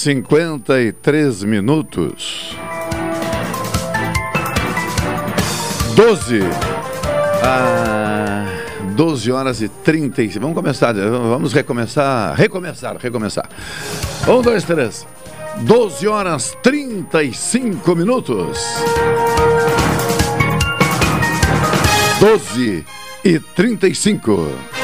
53 minutos. 12. Ah, 12 horas e 35. Vamos começar. Vamos recomeçar. Recomeçar, recomeçar. 1, 2, 3. 12 horas 35 minutos. 12 e 35.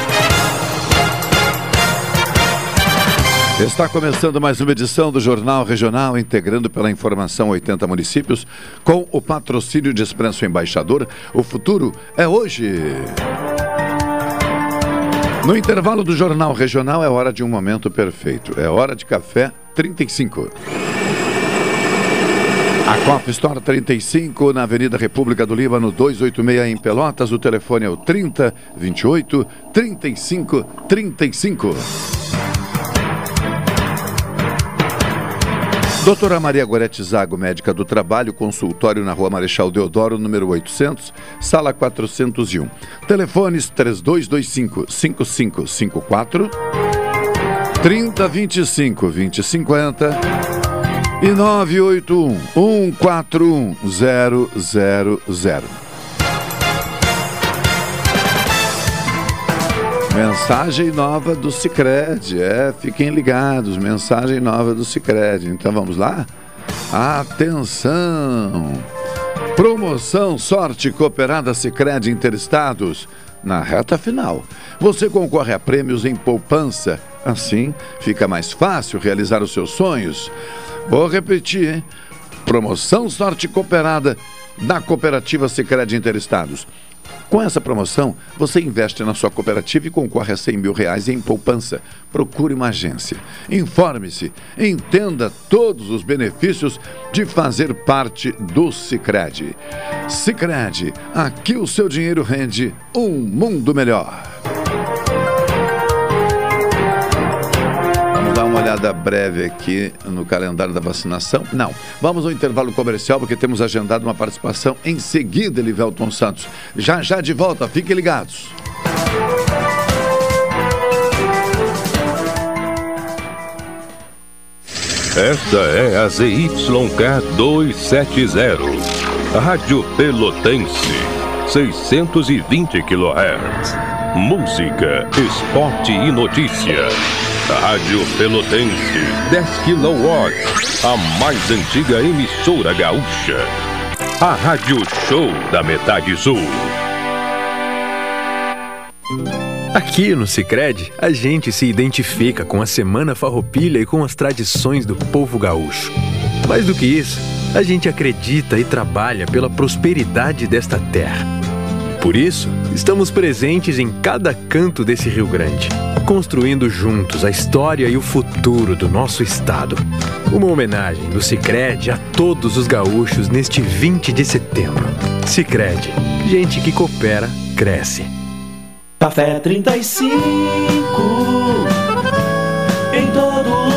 Está começando mais uma edição do Jornal Regional, integrando pela informação 80 municípios, com o patrocínio de Expresso Embaixador. O futuro é hoje. No intervalo do Jornal Regional é hora de um momento perfeito. É hora de café 35. A Copa Store 35, na Avenida República do Líbano, 286 em Pelotas. O telefone é o 30 28 35 35. Doutora Maria Gorete Zago, médica do trabalho, consultório na Rua Marechal Deodoro, número 800, sala 401. Telefones 3225 5554 3025 2050 e 981 Mensagem nova do Cicred, é, fiquem ligados, mensagem nova do Cicred. Então vamos lá? Atenção! Promoção Sorte Cooperada Cicred Interestados. Na reta final, você concorre a prêmios em poupança. Assim, fica mais fácil realizar os seus sonhos. Vou repetir, hein? Promoção Sorte Cooperada da Cooperativa Cicred Interestados. Com essa promoção, você investe na sua cooperativa e concorre a 100 mil reais em poupança. Procure uma agência. Informe-se, entenda todos os benefícios de fazer parte do Cicred. Cicred, aqui o seu dinheiro rende um mundo melhor. Uma olhada breve aqui no calendário da vacinação. Não, vamos ao intervalo comercial porque temos agendado uma participação em seguida, Elivelton Santos. Já já de volta, fiquem ligados. Esta é a ZYK 270, Rádio Pelotense, 620 kHz. Música, esporte e notícia. Rádio Pelotense, 10 kW, a mais antiga emissora gaúcha. A Rádio Show da Metade Sul. Aqui no Sicredi, a gente se identifica com a Semana Farroupilha e com as tradições do povo gaúcho. Mais do que isso, a gente acredita e trabalha pela prosperidade desta terra. Por isso, estamos presentes em cada canto desse Rio Grande, construindo juntos a história e o futuro do nosso estado. Uma homenagem do Sicredi a todos os gaúchos neste 20 de setembro. Sicredi, gente que coopera cresce. Café 35 em todo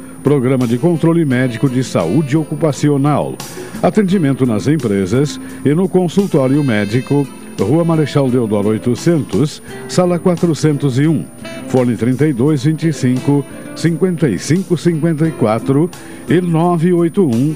Programa de Controle Médico de Saúde Ocupacional. Atendimento nas empresas e no consultório médico, Rua Marechal Deodoro 800, Sala 401, Fone 3225 5554 e 981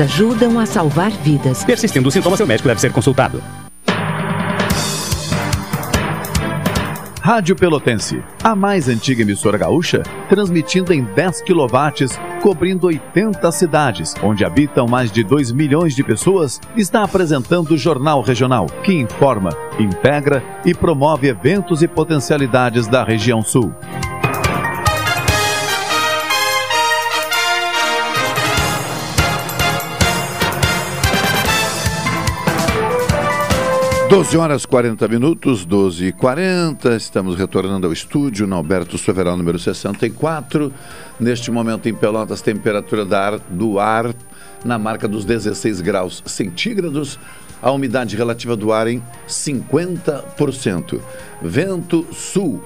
ajudam a salvar vidas. Persistindo os sintomas, seu médico deve ser consultado. Rádio Pelotense, a mais antiga emissora gaúcha, transmitindo em 10 kW, cobrindo 80 cidades, onde habitam mais de 2 milhões de pessoas, está apresentando o Jornal Regional, que informa, integra e promove eventos e potencialidades da região sul. Doze horas 40 minutos, 12 e 40 estamos retornando ao estúdio, no Alberto Soveral, número 64. Neste momento em Pelotas, temperatura do ar na marca dos 16 graus centígrados, a umidade relativa do ar em 50%. Vento sul,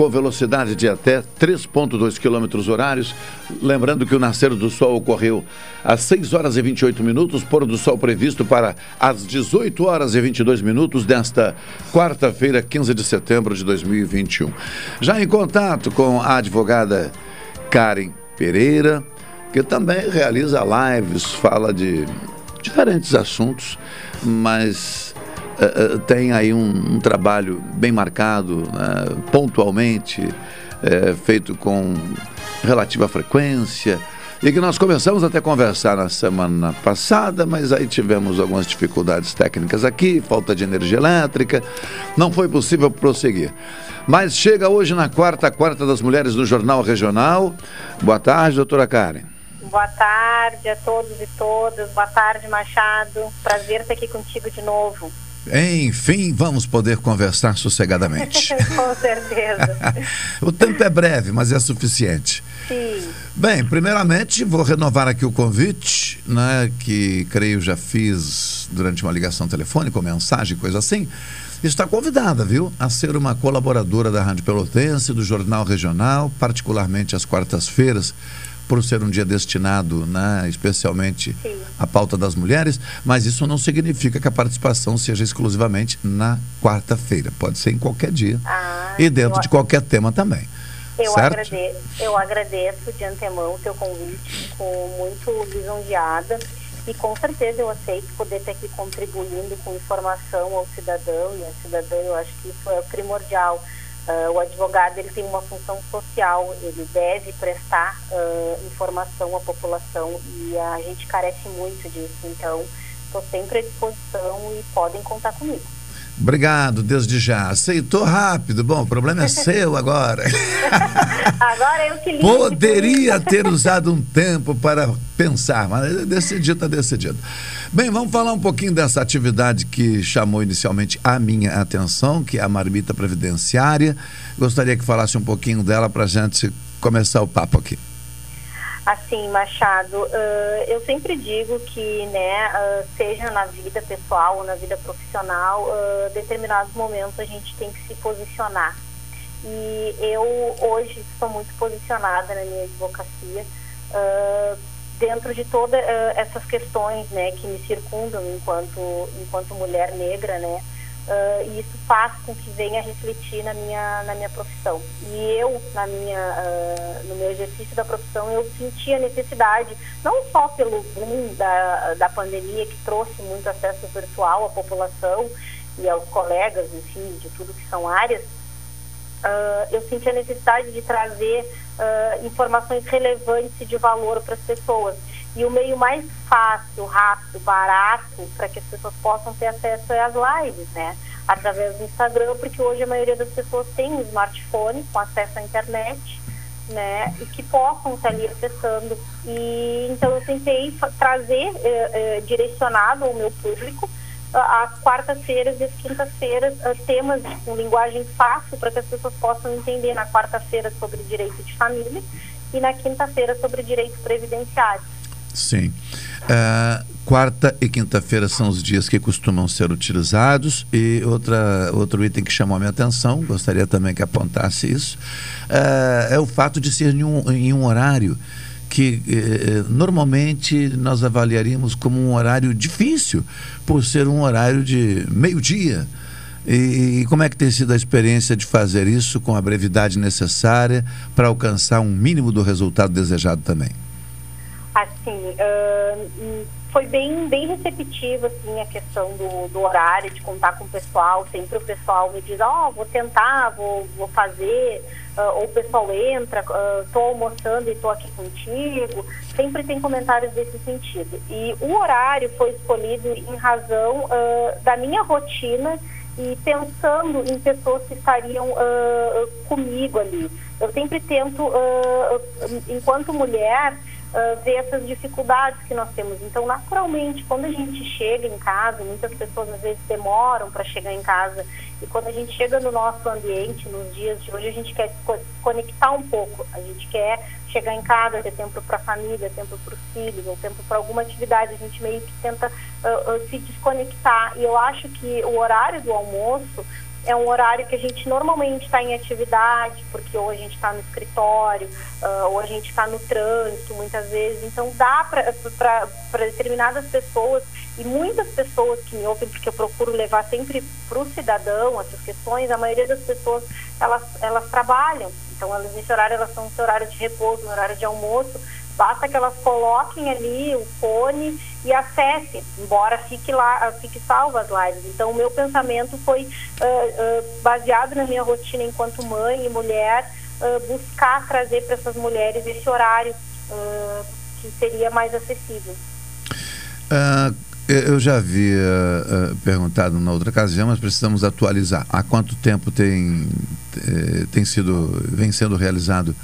com velocidade de até 3,2 km horários. Lembrando que o nascer do sol ocorreu às 6 horas e 28 minutos, pôr do sol previsto para as 18 horas e 22 minutos desta quarta-feira, 15 de setembro de 2021. Já em contato com a advogada Karen Pereira, que também realiza lives, fala de diferentes assuntos, mas uh, tem aí um, um, trabalho bem marcado, né, pontualmente, uh, feito com relativa frequência. E que nós começamos até conversar na semana passada, mas aí tivemos algumas dificuldades técnicas aqui, falta de energia elétrica, não foi possível prosseguir. Mas chega hoje na quarta, quarta das mulheres do Jornal Regional. Boa tarde, doutora Karen. Boa tarde a todos e todas. Boa tarde, Machado. Prazer estar aqui contigo de novo. Enfim, vamos poder conversar sossegadamente. Com certeza. o tempo é breve, mas é suficiente. Sim. Bem, primeiramente vou renovar aqui o convite, né, que creio já fiz durante uma ligação telefônica ou mensagem, coisa assim. Está convidada, viu, a ser uma colaboradora da Rádio Pelotense, do Jornal Regional, particularmente às quartas-feiras por ser um dia destinado, né, especialmente Sim. à pauta das mulheres, mas isso não significa que a participação seja exclusivamente na quarta-feira. Pode ser em qualquer dia Ah, e dentro eu- de qualquer tema também. Eu certo? agradeço, eu agradeço de antemão o teu convite, fico muito lisonjeada e com certeza eu aceito poder estar aqui contribuindo com informação ao cidadão e à cidadã, eu acho que isso é primordial. Ah, o advogado ele tem uma função social, ele deve prestar ah, informação à população e a gente carece muito disso, então estou sempre à disposição e podem contar comigo. Obrigado, desde já. Aceitou rápido. Bom, o problema é seu agora. agora eu que ligo. Poderia ter usado um tempo para pensar, mas decidido, está decidido. Bem, vamos falar um pouquinho dessa atividade que chamou inicialmente a minha atenção, que é a marmita previdenciária. Gostaria que falasse um pouquinho dela para a gente começar o papo aqui. Assim, Machado, uh, eu sempre digo que, né, uh, seja na vida pessoal ou na vida profissional, uh, determinados momentos a gente tem que se posicionar. E eu hoje estou muito posicionada na minha advocacia dentro de todas essas questões, né, que me circundam enquanto enquanto mulher negra, né, Uh, e isso faz com que venha refletir na minha, na minha profissão. E eu, na minha, uh, no meu exercício da profissão, eu senti a necessidade, não só pelo boom da, da pandemia, que trouxe muito acesso virtual à população e aos colegas, enfim, de tudo que são áreas, uh, eu senti a necessidade de trazer informações relevantes e de valor para as pessoas. E o meio mais fácil, rápido, barato para que as pessoas possam ter acesso é as lives, né? Através do Instagram, porque hoje a maioria das pessoas tem um smartphone com acesso à internet, né? E que possam estar ali acessando. E então eu tentei trazer eh, eh, direcionado ao meu público às quartas-feiras e às quintas-feiras temas com linguagem fácil para que as pessoas possam entender na quarta-feira sobre direito de família e na quinta-feira sobre direito previdenciário. Sim. Uh, quarta e quinta-feira são os dias que costumam ser utilizados. E outra, outro item que chamou a minha atenção, gostaria também que apontasse isso, uh, é o fato de ser em um, em um horário que eh, normalmente nós avaliaríamos como um horário difícil, por ser um horário de meio-dia. E, e, como é que tem sido a experiência de fazer isso com a brevidade necessária para alcançar um mínimo do resultado desejado também? Assim, uh, foi bem, bem receptiva assim, a questão do, do horário, de contar com o pessoal. Sempre o pessoal me diz, ó, oh, vou tentar, vou, vou fazer. Uh, ou o pessoal entra, estou uh, almoçando e estou aqui contigo. Sempre tem comentários desse sentido. E o horário foi escolhido em razão uh, da minha rotina e pensando em pessoas que estariam comigo ali. Eu sempre tento, enquanto mulher, uh, ver essas dificuldades que nós temos. Então, naturalmente, quando a gente chega em casa, muitas pessoas às vezes demoram para chegar em casa, e quando a gente chega no nosso ambiente, nos dias de hoje, a gente quer se conectar um pouco, a gente quer chegar em casa, ter tempo para a família, tempo para os filhos, ou tempo para alguma atividade, a gente meio que tenta uh, uh, se desconectar. E eu acho que o horário do almoço é um horário que a gente normalmente está em atividade, porque ou a gente está no escritório, uh, ou a gente está no trânsito, muitas vezes. Então, dá para determinadas pessoas, e muitas pessoas que me ouvem, porque eu procuro levar sempre para o cidadão essas questões, a maioria das pessoas, elas, elas trabalham. Então, elas, nesse horário, elas estão no horário de repouso, no horário de almoço, Basta que elas coloquem ali o fone e acessem, embora fique lá, fique salva as lives. Então, o meu pensamento foi uh, uh, baseado na minha rotina enquanto mãe e mulher, uh, buscar trazer para essas mulheres esse horário que seria mais acessível. eu já havia perguntado na outra ocasião, mas precisamos atualizar. Há quanto tempo tem, eh, tem sido, vem sendo realizado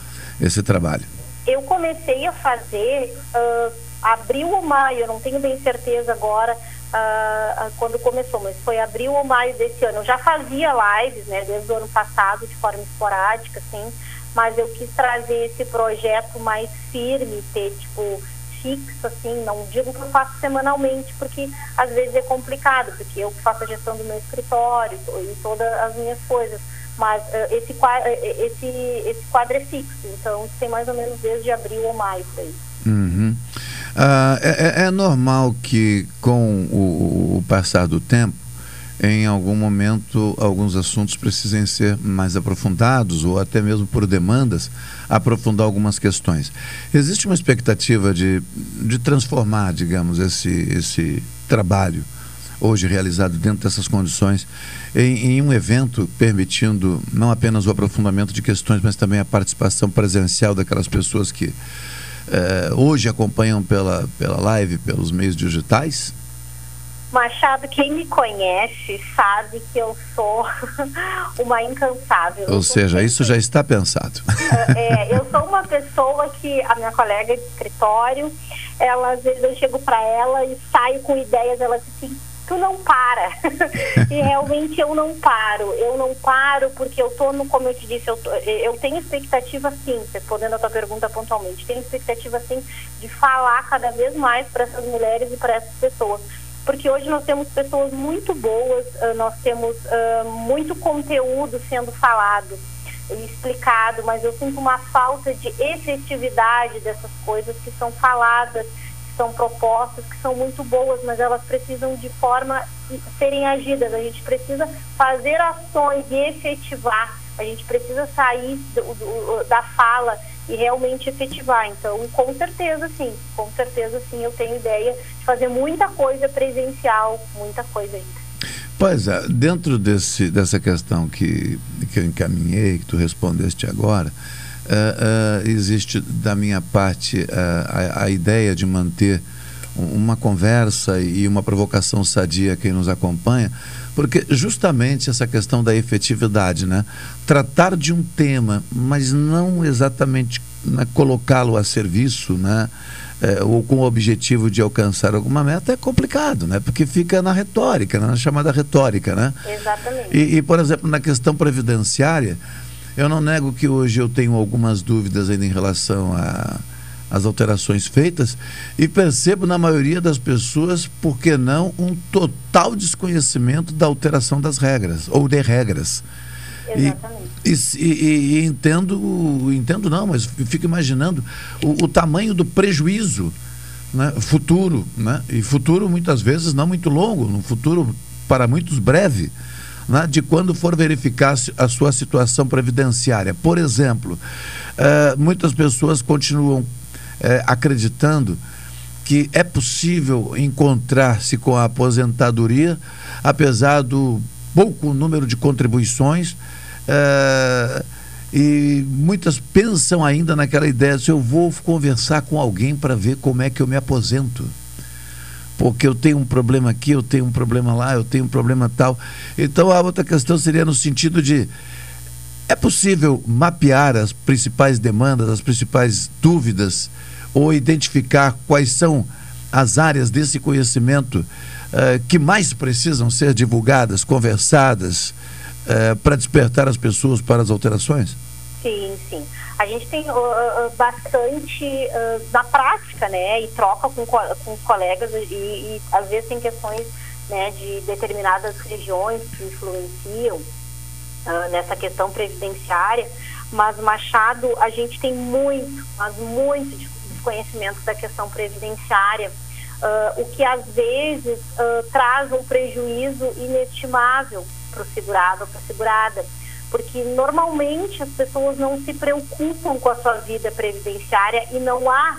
esse trabalho? Eu comecei a fazer uh, abril ou maio, eu não tenho bem certeza agora uh, quando começou, mas foi abril ou maio desse ano. Eu já fazia lives, né, desde o ano passado, de forma esporádica, assim, mas eu quis trazer esse projeto mais firme, ter, tipo, fixo, assim, não digo que eu faço semanalmente, porque às vezes é complicado, porque eu faço a gestão do meu escritório e todas as minhas coisas mas uh, esse, quadro, esse, esse quadro é fixo, então tem mais ou menos desde abril ou maio aí. Uhum. Uh, é, é, normal que com o, o, passar do tempo, em algum momento, alguns assuntos precisem ser mais aprofundados ou até mesmo por demandas, aprofundar algumas questões. Existe uma expectativa de, de transformar, digamos, esse, esse trabalho hoje realizado dentro dessas condições, em, em, um evento permitindo não apenas o aprofundamento de questões, mas também a participação presencial daquelas pessoas que eh, hoje acompanham pela, pela live, pelos meios digitais? Machado, quem me conhece sabe que eu sou uma incansável. Ou seja, isso já está pensado. É, eu sou uma pessoa que a minha colega de escritório, ela às vezes eu chego para ela e saio com ideias, ela diz assim, tu não para. e realmente eu não paro. Eu não paro porque eu tô no, como eu te disse, eu, tô, eu tenho expectativa sim, respondendo a tua pergunta pontualmente, tenho expectativa sim de falar cada vez mais para essas mulheres e para essas pessoas porque hoje nós temos pessoas muito boas, uh, nós temos uh, muito conteúdo sendo falado e explicado, mas eu sinto uma falta de efetividade dessas coisas que são faladas, são propostas, que são muito boas, mas elas precisam de forma serem agidas. A gente precisa fazer ações e efetivar. A gente precisa sair do, do, da fala e realmente efetivar. Então, com certeza, sim, com certeza, sim, eu tenho ideia de fazer muita coisa presencial, muita coisa ainda. Pois é, dentro desse, dessa questão que, que eu encaminhei, que tu respondeste agora, uh, uh, existe da minha parte uh, a, a ideia de manter uma conversa e uma provocação sadia a quem nos acompanha, porque justamente essa questão da efetividade, né? Tratar de um tema, mas não exatamente né, colocá-lo a serviço, né? É, ou com o objetivo de alcançar alguma meta é complicado, né? Porque fica na retórica, né? na chamada retórica, né? Exatamente. E, e, por exemplo, na questão previdenciária, eu não nego que hoje eu tenho algumas dúvidas ainda em relação a as alterações feitas e percebo na maioria das pessoas, por que não, um total desconhecimento da alteração das regras ou de regras. Exatamente. E, e, e, entendo, entendo não, mas fico imaginando o, o tamanho do prejuízo né, futuro, né, e futuro muitas vezes não muito longo, no futuro para muitos breve, né, de quando for verificar a sua situação previdenciária. Por exemplo, uh, muitas pessoas continuam é, acreditando que é possível encontrar-se com a aposentadoria, apesar do pouco número de contribuições. É, e muitas pensam ainda naquela ideia se eu vou conversar com alguém para ver como é que eu me aposento. Porque eu tenho um problema aqui, eu tenho um problema lá, eu tenho um problema tal. Então a outra questão seria no sentido de é possível mapear as principais demandas, as principais dúvidas ou identificar quais são as áreas desse conhecimento uh, que mais precisam ser divulgadas, conversadas, uh, para despertar as pessoas para as alterações? Sim, sim. A gente tem uh, bastante na prática, né, e troca com, com os colegas e, e às vezes tem questões né, de determinadas regiões que influenciam nessa questão previdenciária, mas Machado a gente tem muito, mas muito de desconhecimento da questão previdenciária, uh, o que às vezes uh, traz um prejuízo inestimável para o segurado ou para a segurada, porque normalmente as pessoas não se preocupam com a sua vida previdenciária e não há,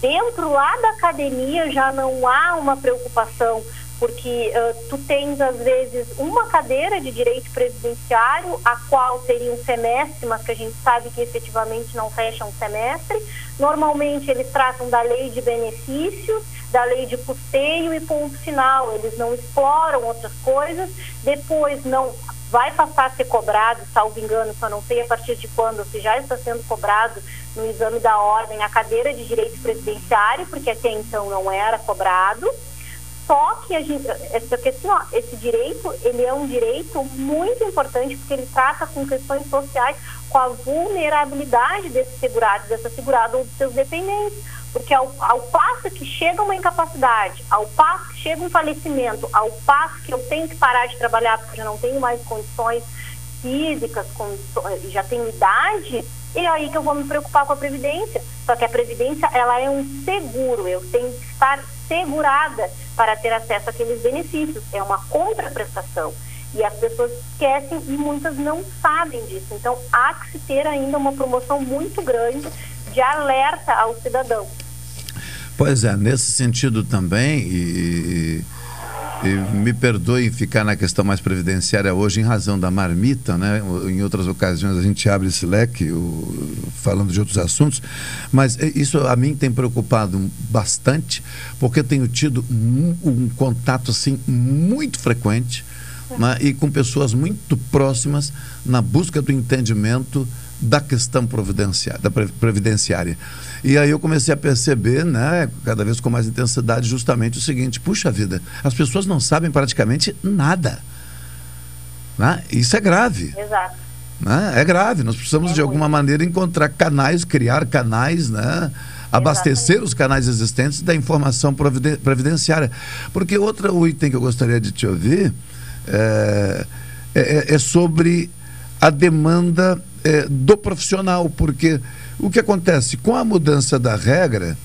dentro lá da academia já não há uma preocupação porque uh, tu tens às vezes uma cadeira de direito previdenciário, a qual seria um semestre, mas que a gente sabe que efetivamente não fecha um semestre. Normalmente eles tratam da lei de benefícios, da lei de custeio e ponto final. Eles não exploram outras coisas. Depois não vai passar a ser cobrado, salvo engano, só não sei a partir de quando, se já está sendo cobrado no exame da ordem a cadeira de direito previdenciário, porque até então não era cobrado. Só que a gente, é porque assim, ó, esse direito, ele é um direito muito importante porque ele trata com questões sociais, com a vulnerabilidade desse segurado, dessa segurada ou dos seus dependentes. Porque ao, ao passo que chega uma incapacidade, ao passo que chega um falecimento, ao passo que eu tenho que parar de trabalhar porque eu não tenho mais condições físicas, já tenho idade, e é aí que eu vou me preocupar com a previdência. Só que a previdência, ela é um seguro, eu tenho que estar segurada para ter acesso àqueles benefícios. É uma contraprestação. E as pessoas esquecem e muitas não sabem disso. Então, há que se ter ainda uma promoção muito grande de alerta ao cidadão. Pois é, nesse sentido também, e, E me perdoe ficar na questão mais previdenciária hoje em razão da marmita, né? Em outras ocasiões a gente abre esse leque o, falando de outros assuntos, mas isso a mim tem preocupado bastante, porque tenho tido um, um contato assim muito frequente né? e com pessoas muito próximas na busca do entendimento da questão providenciária, da previdenciária. E aí eu comecei a perceber, né, cada vez com mais intensidade, justamente o seguinte: puxa vida, as pessoas não sabem praticamente nada. Né? Isso é grave. Exato. Né? É grave. Nós precisamos, é de alguma maneira, encontrar canais, criar canais, né? abastecer Exatamente. os canais existentes da informação previdenciária. Porque outro item que eu gostaria de te ouvir é, é, é sobre a demanda é, do profissional, porque o que acontece com a mudança da regra,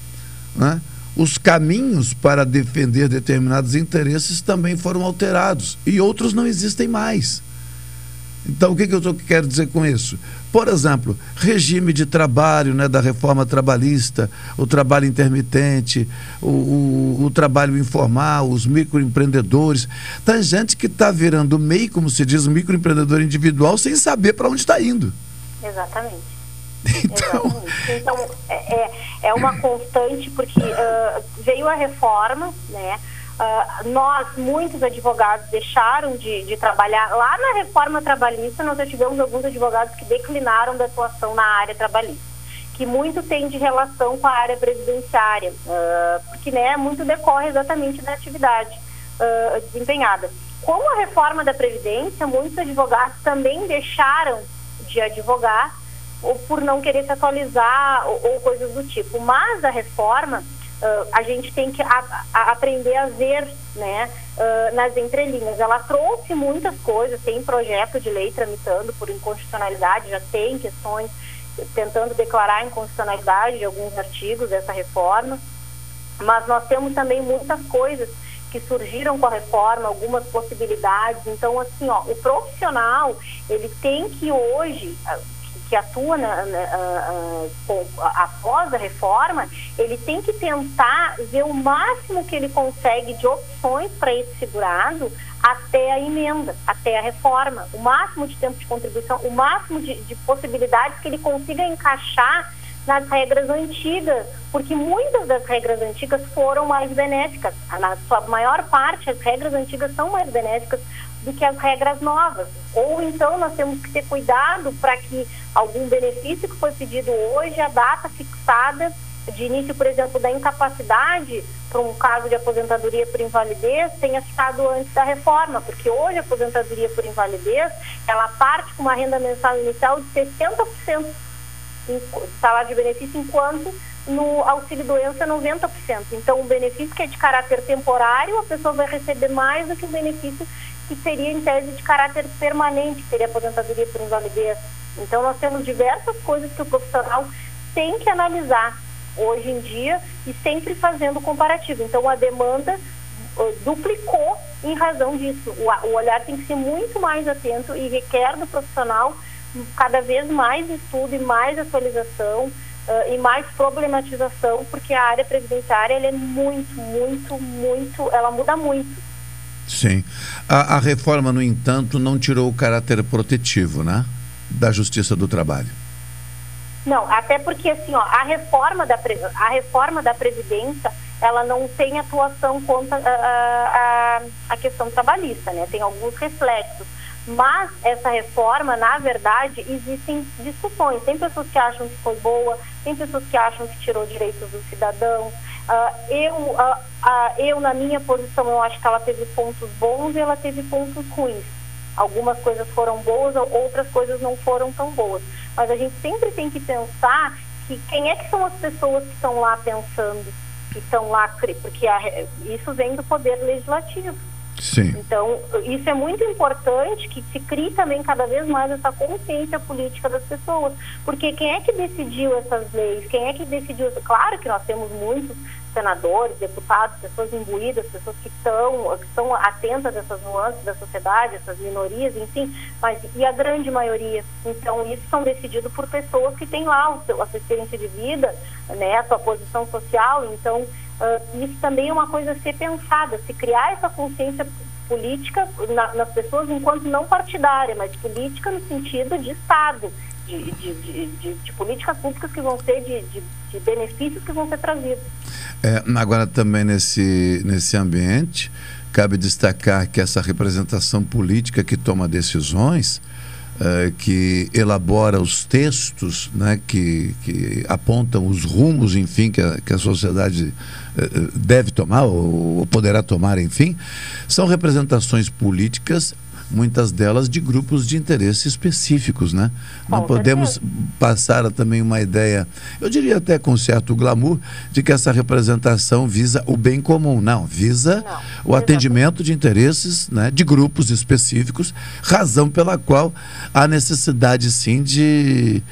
né, os caminhos para defender determinados interesses também foram alterados e outros não existem mais. Então, o que, que eu tô, quero dizer com isso? Por exemplo, regime de trabalho né, da reforma trabalhista, o trabalho intermitente, o, o, o trabalho informal, os microempreendedores. Tem gente que está virando MEI, como se diz, microempreendedor individual, sem saber para onde está indo. Exatamente. Então, então é, é, é uma constante, porque uh, veio a reforma, né? Uh, nós, muitos advogados, deixaram de, de, trabalhar. Lá na reforma trabalhista, nós já tivemos alguns advogados que declinaram da atuação na área trabalhista, que muito tem de relação com a área previdenciária, uh, porque né, muito decorre exatamente da atividade uh, desempenhada. Com a reforma da Previdência, muitos advogados também deixaram de advogar ou por não querer se atualizar ou, ou coisas do tipo. Mas a reforma uh, a gente tem que a, a aprender a ver né, uh, nas entrelinhas. Ela trouxe muitas coisas, tem projeto de lei tramitando por inconstitucionalidade, já tem questões tentando declarar inconstitucionalidade de alguns artigos dessa reforma, mas nós temos também muitas coisas que surgiram com a reforma, algumas possibilidades. Então, assim, ó, o profissional, ele tem que hoje, que atua na, na, a, a, após a reforma, ele tem que tentar ver o máximo que ele consegue de opções para esse segurado até a emenda, até a reforma, o máximo de tempo de contribuição, o máximo de, de possibilidades que ele consiga encaixar nas regras antigas, porque muitas das regras antigas foram mais benéficas. Na sua maior parte, as regras antigas são mais benéficas do que as regras novas. Ou então nós temos que ter cuidado para que algum benefício que foi pedido hoje, a data fixada de início, por exemplo, da incapacidade para um caso de aposentadoria por invalidez tenha ficado antes da reforma, porque hoje a aposentadoria por invalidez, ela parte com uma renda mensal inicial de 60% em salário de benefício, enquanto no auxílio doença 90%. Então, o benefício que é de caráter temporário, a pessoa vai receber mais do que o benefício que seria em tese de caráter permanente, seria aposentadoria por invalidez. Então, nós temos diversas coisas que o profissional tem que analisar hoje em dia e sempre fazendo comparativo. Então, a demanda uh, duplicou em razão disso. O, o olhar tem que ser muito mais atento e requer do profissional cada vez mais estudo e mais atualização uh, e mais problematização, porque a área previdenciária ela é muito, muito, muito, ela muda muito. Sim. A, a, reforma, no entanto, não tirou o caráter protetivo, né? Da Justiça do Trabalho. Não, até porque assim, ó, a reforma da a reforma da previdência, ela não tem atuação contra a, a, a questão trabalhista, né? Tem alguns reflexos. Mas essa reforma, na verdade, existem discussões. Tem pessoas que acham que foi boa, tem pessoas que acham que tirou direitos do cidadão. Uh, eu, uh, uh, eu, na minha posição, eu acho que ela teve pontos bons e ela teve pontos ruins. Algumas coisas foram boas, outras coisas não foram tão boas. Mas a gente sempre tem que pensar que quem é que são as pessoas que estão lá pensando, que estão lá, porque a, isso vem do poder legislativo. Sim. Então, isso é muito importante que se crie também cada vez mais essa consciência política das pessoas. Porque quem é que decidiu essas leis? Quem é que decidiu? Claro que nós temos muitos senadores, deputados, pessoas imbuídas, pessoas que estão, que estão atentas a essas nuances da sociedade, essas minorias, enfim, mas e a grande maioria? Então, isso são decididos por pessoas que têm lá o seu, a sua experiência de vida, né, a sua posição social. Então, uh, isso também é uma coisa a ser pensada, se criar essa consciência política na, nas pessoas enquanto não partidária, mas política no sentido de Estado, de, de, de, de políticas públicas que vão ser de, benefícios que vão ser trazidos. É, agora também nesse, nesse ambiente, cabe destacar que essa representação política que toma decisões uh, que elabora os textos né, que, que apontam os rumos, enfim, que a, que a sociedade uh, deve tomar ou poderá tomar, enfim, são representações políticas muitas delas de grupos de interesse específicos, né? Não podemos passar também uma ideia, eu diria até com certo glamour, de que essa representação visa o bem comum. Não, visa Não, o atendimento de interesses né, de grupos específicos, razão pela qual há necessidade sim de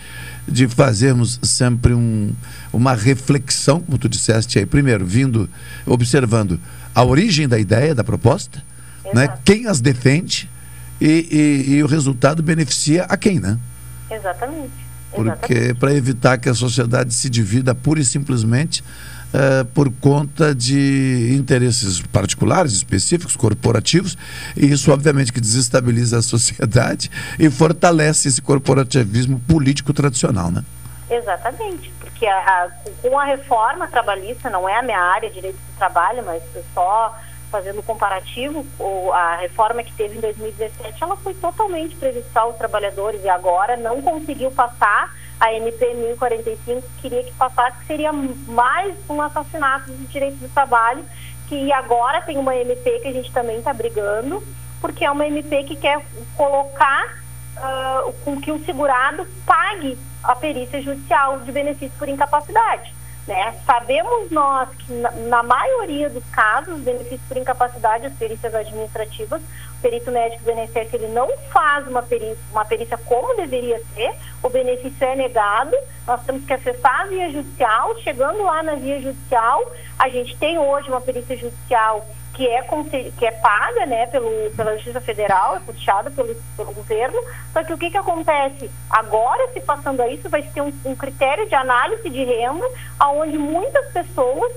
de fazermos sempre um, uma reflexão, como tu disseste aí, primeiro, vindo, observando a origem da ideia, da proposta, né? quem as defende, e, e, e o resultado beneficia a quem, né? Exatamente. Porque para evitar que a sociedade se divida pura e simplesmente uh, por conta de interesses particulares, específicos, corporativos, e isso obviamente que desestabiliza a sociedade e fortalece esse corporativismo político tradicional, né? Exatamente, porque a, a, com a reforma trabalhista, não é a minha área, direito do trabalho, mas só fazendo comparativo, a reforma que teve em 2017, ela foi totalmente prejudicial aos trabalhadores e agora não conseguiu passar a MP 1045, que queria que passasse, que seria mais um assassinato dos direitos do trabalho, que agora tem uma MP que a gente também está brigando, porque é uma MP que quer colocar uh, com que o segurado pague a perícia judicial de benefício por incapacidade. Né? Sabemos nós que, na, na, maioria dos casos, benefício por incapacidade, as perícias administrativas, o perito médico do INSS ele não faz uma perícia, uma perícia como deveria ser, o benefício é negado, nós temos que acessar a via judicial, chegando lá na via judicial, a gente tem hoje uma perícia judicial que é, que é paga né, pelo, pela Justiça Federal, é puxada pelo, pelo governo, só que o que, que acontece? Agora, se passando a isso, vai ter um, um critério de análise de renda, onde muitas pessoas,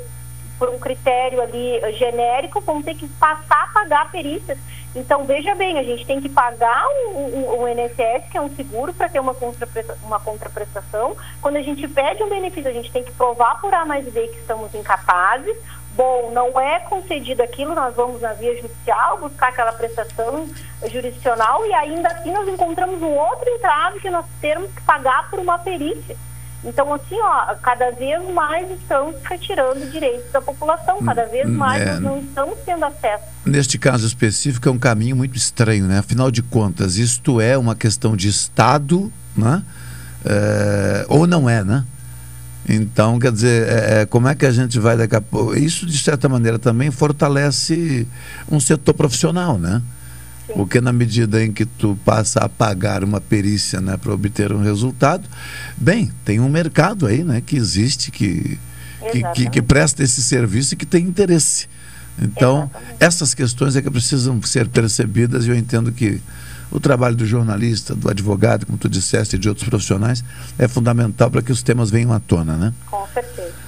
por um critério ali genérico, vão ter que passar a pagar perícias. Então, veja bem, a gente tem que pagar o, o, o INSS, que é um seguro, para ter uma, contraprestação, uma contraprestação. Quando a gente pede um benefício, a gente tem que provar por A mais B que estamos incapazes, bom, não é concedido aquilo, nós vamos na via judicial buscar aquela prestação jurisdicional e ainda assim nós encontramos um outro entrave que nós temos que pagar por uma perícia. Então, assim, ó, cada vez mais estamos retirando direitos da população, cada vez mais é, não estamos tendo acesso. Neste caso específico, é um caminho muito estranho, né? Afinal de contas, isto é uma questão de Estado, né? É, ou não é, né? Então, quer dizer, é, é, como é que a gente vai daqui a pouco. Isso, de certa maneira, também fortalece um setor profissional, né? Sim. Porque na medida em que tu passa a pagar uma perícia né, para obter um resultado, bem, tem um mercado aí né, que existe, que, que, que, que, presta esse serviço e que tem interesse. Então, Exatamente. essas questões é que precisam ser percebidas e eu entendo que o trabalho do jornalista, do advogado, como tu disseste, e de outros profissionais, é fundamental para que os temas venham à tona, né? Com certeza.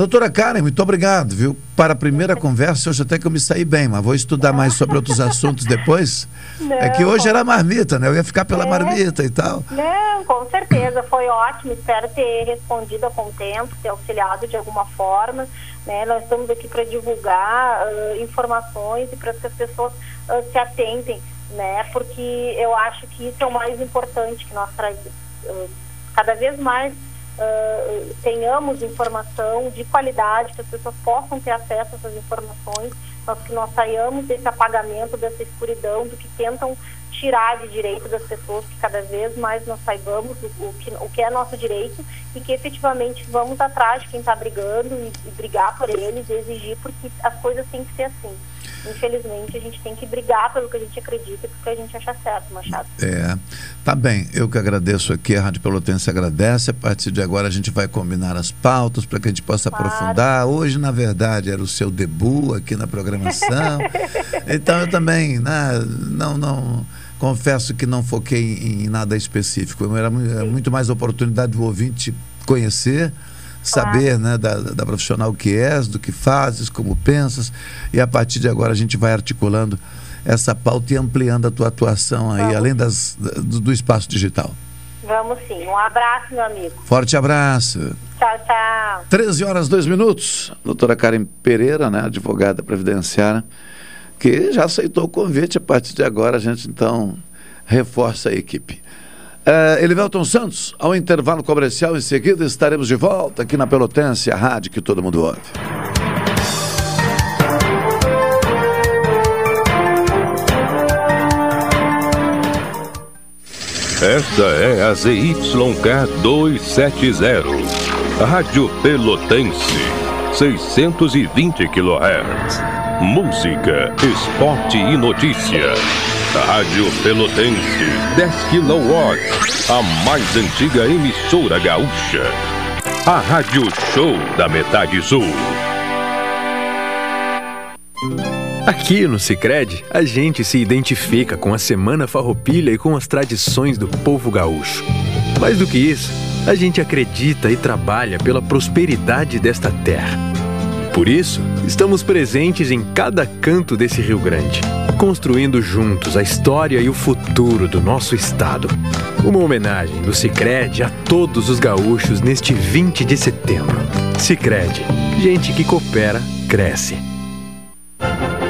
Doutora Karen, muito obrigado, viu? Para a primeira conversa, hoje até que eu me saí bem, mas vou estudar mais sobre outros assuntos depois. Não, é que hoje era marmita, né? Eu ia ficar pela é. marmita e tal. Não, com certeza, foi ótimo. Espero ter respondido a com tempo, ter auxiliado de alguma forma. Né? Nós estamos aqui para divulgar uh, informações e para que as pessoas uh, se atentem né? Porque eu acho que isso é o mais importante que nós. Cada vez mais uh, tenhamos informação de qualidade, que as pessoas possam ter acesso a essas informações, nós que nós saiamos desse apagamento, dessa escuridão, do que tentam tirar de direito das pessoas, que cada vez mais nós saibamos o, o, que, o que é nosso direito e que efetivamente vamos atrás de quem está brigando e, e brigar por eles e exigir, porque as coisas têm que ser assim infelizmente, a gente tem que brigar pelo que a gente acredita e pelo que a gente acha certo, Machado. É, tá bem. Eu que agradeço aqui, a Rádio Pelotense agradece. A partir de agora a gente vai combinar as pautas para que a gente possa claro. aprofundar. Hoje, na verdade, era o seu debut aqui na programação. então eu também, né, não, não confesso que não foquei em, em nada específico. Era muito mais oportunidade do ouvinte conhecer saber né, da, da profissional que és, do que fazes, como pensas, e a partir de agora a gente vai articulando essa pauta e ampliando a tua atuação aí, Vamos. além das, do, do espaço digital. Vamos sim. Um abraço, meu amigo. Forte abraço. Tchau, tchau. 13 horas, 2 minutos. Doutora Karen Pereira, né, advogada previdenciária, que já aceitou o convite. A partir de agora, a gente então reforça a equipe. Uh, Elivelton Santos, ao intervalo comercial, em seguida estaremos de volta aqui na Pelotense, a rádio que todo mundo ouve. Esta é a ZYK 270, Rádio Pelotense, 620 kHz. Música, esporte e notícia. Rádio Pelotense, 10 kW, a mais antiga emissora gaúcha. A Rádio Show da Metade Sul. Aqui no Sicredi, a gente se identifica com a Semana Farroupilha e com as tradições do povo gaúcho. Mais do que isso, a gente acredita e trabalha pela prosperidade desta terra. Por isso, estamos presentes em cada canto desse Rio Grande, construindo juntos a história e o futuro do nosso estado. Uma homenagem do Sicredi a todos os gaúchos neste 20 de setembro. Sicredi, gente que coopera cresce.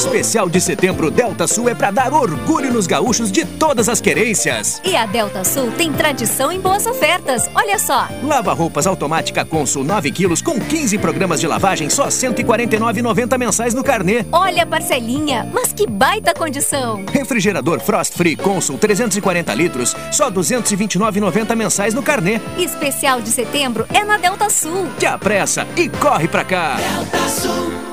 Especial de setembro Delta Sul é para dar orgulho nos gaúchos de todas as querências. E a Delta Sul tem tradição em boas ofertas. Olha só. Lava roupas automática Consul 9 quilos com 15 programas de lavagem só R$ 149,90 mensais no carnê. Olha a parcelinha, mas que baita condição. Refrigerador Frost Free Consul 340 litros só R$ 229,90 mensais no carnê. Especial de setembro é na Delta Sul. Te apressa e corre pra cá. Delta Sul.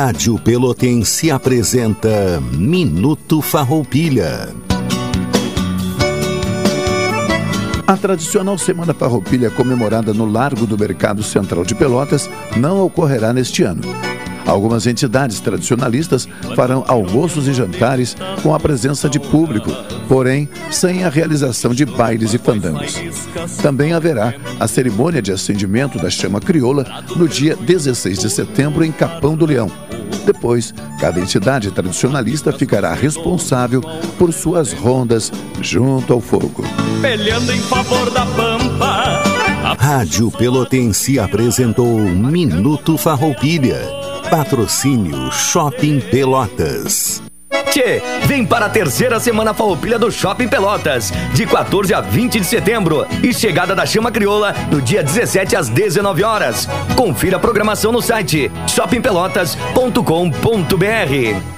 Rádio Pelotense apresenta Minuto Farroupilha. A tradicional Semana Farroupilha comemorada no Largo do Mercado Central de Pelotas não ocorrerá neste ano. Algumas entidades tradicionalistas farão almoços e jantares com a presença de público, porém sem a realização de bailes e fandangos. Também haverá a cerimônia de acendimento da chama crioula no dia 16 de setembro em Capão do Leão. Depois, cada entidade tradicionalista ficará responsável por suas rondas junto ao fogo. Em favor da pampa. Rádio Pelotense apresentou Minuto Farroupilha. Patrocínio Shopping Pelotas. Tchê, vem para a terceira semana farroupilha do Shopping Pelotas, de 14 a 20 de setembro e chegada da Chama Crioula no dia 17 às 19 horas. Confira a programação no site shoppingpelotas.com.br.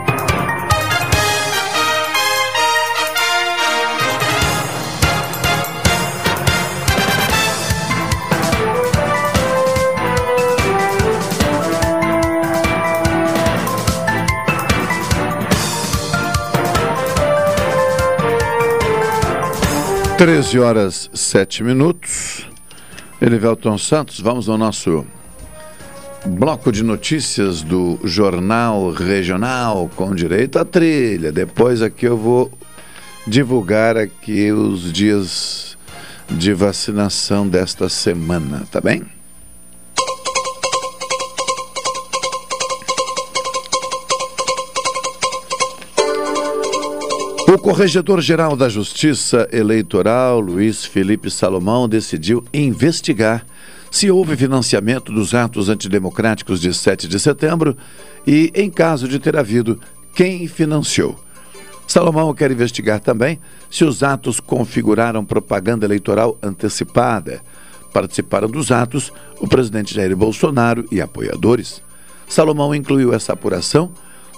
Treze horas sete minutos. Elivelton Santos, vamos ao nosso bloco de notícias do Jornal Regional com direito à trilha. Depois aqui eu vou divulgar aqui os dias de vacinação desta semana, tá bem? Corregedor-Geral da Justiça Eleitoral, Luiz Felipe Salomão, decidiu investigar se houve financiamento dos atos antidemocráticos de 7 de setembro e, em caso de ter havido, quem financiou. Salomão quer investigar também se os atos configuraram propaganda eleitoral antecipada. Participaram dos atos o presidente Jair Bolsonaro e apoiadores. Salomão incluiu essa apuração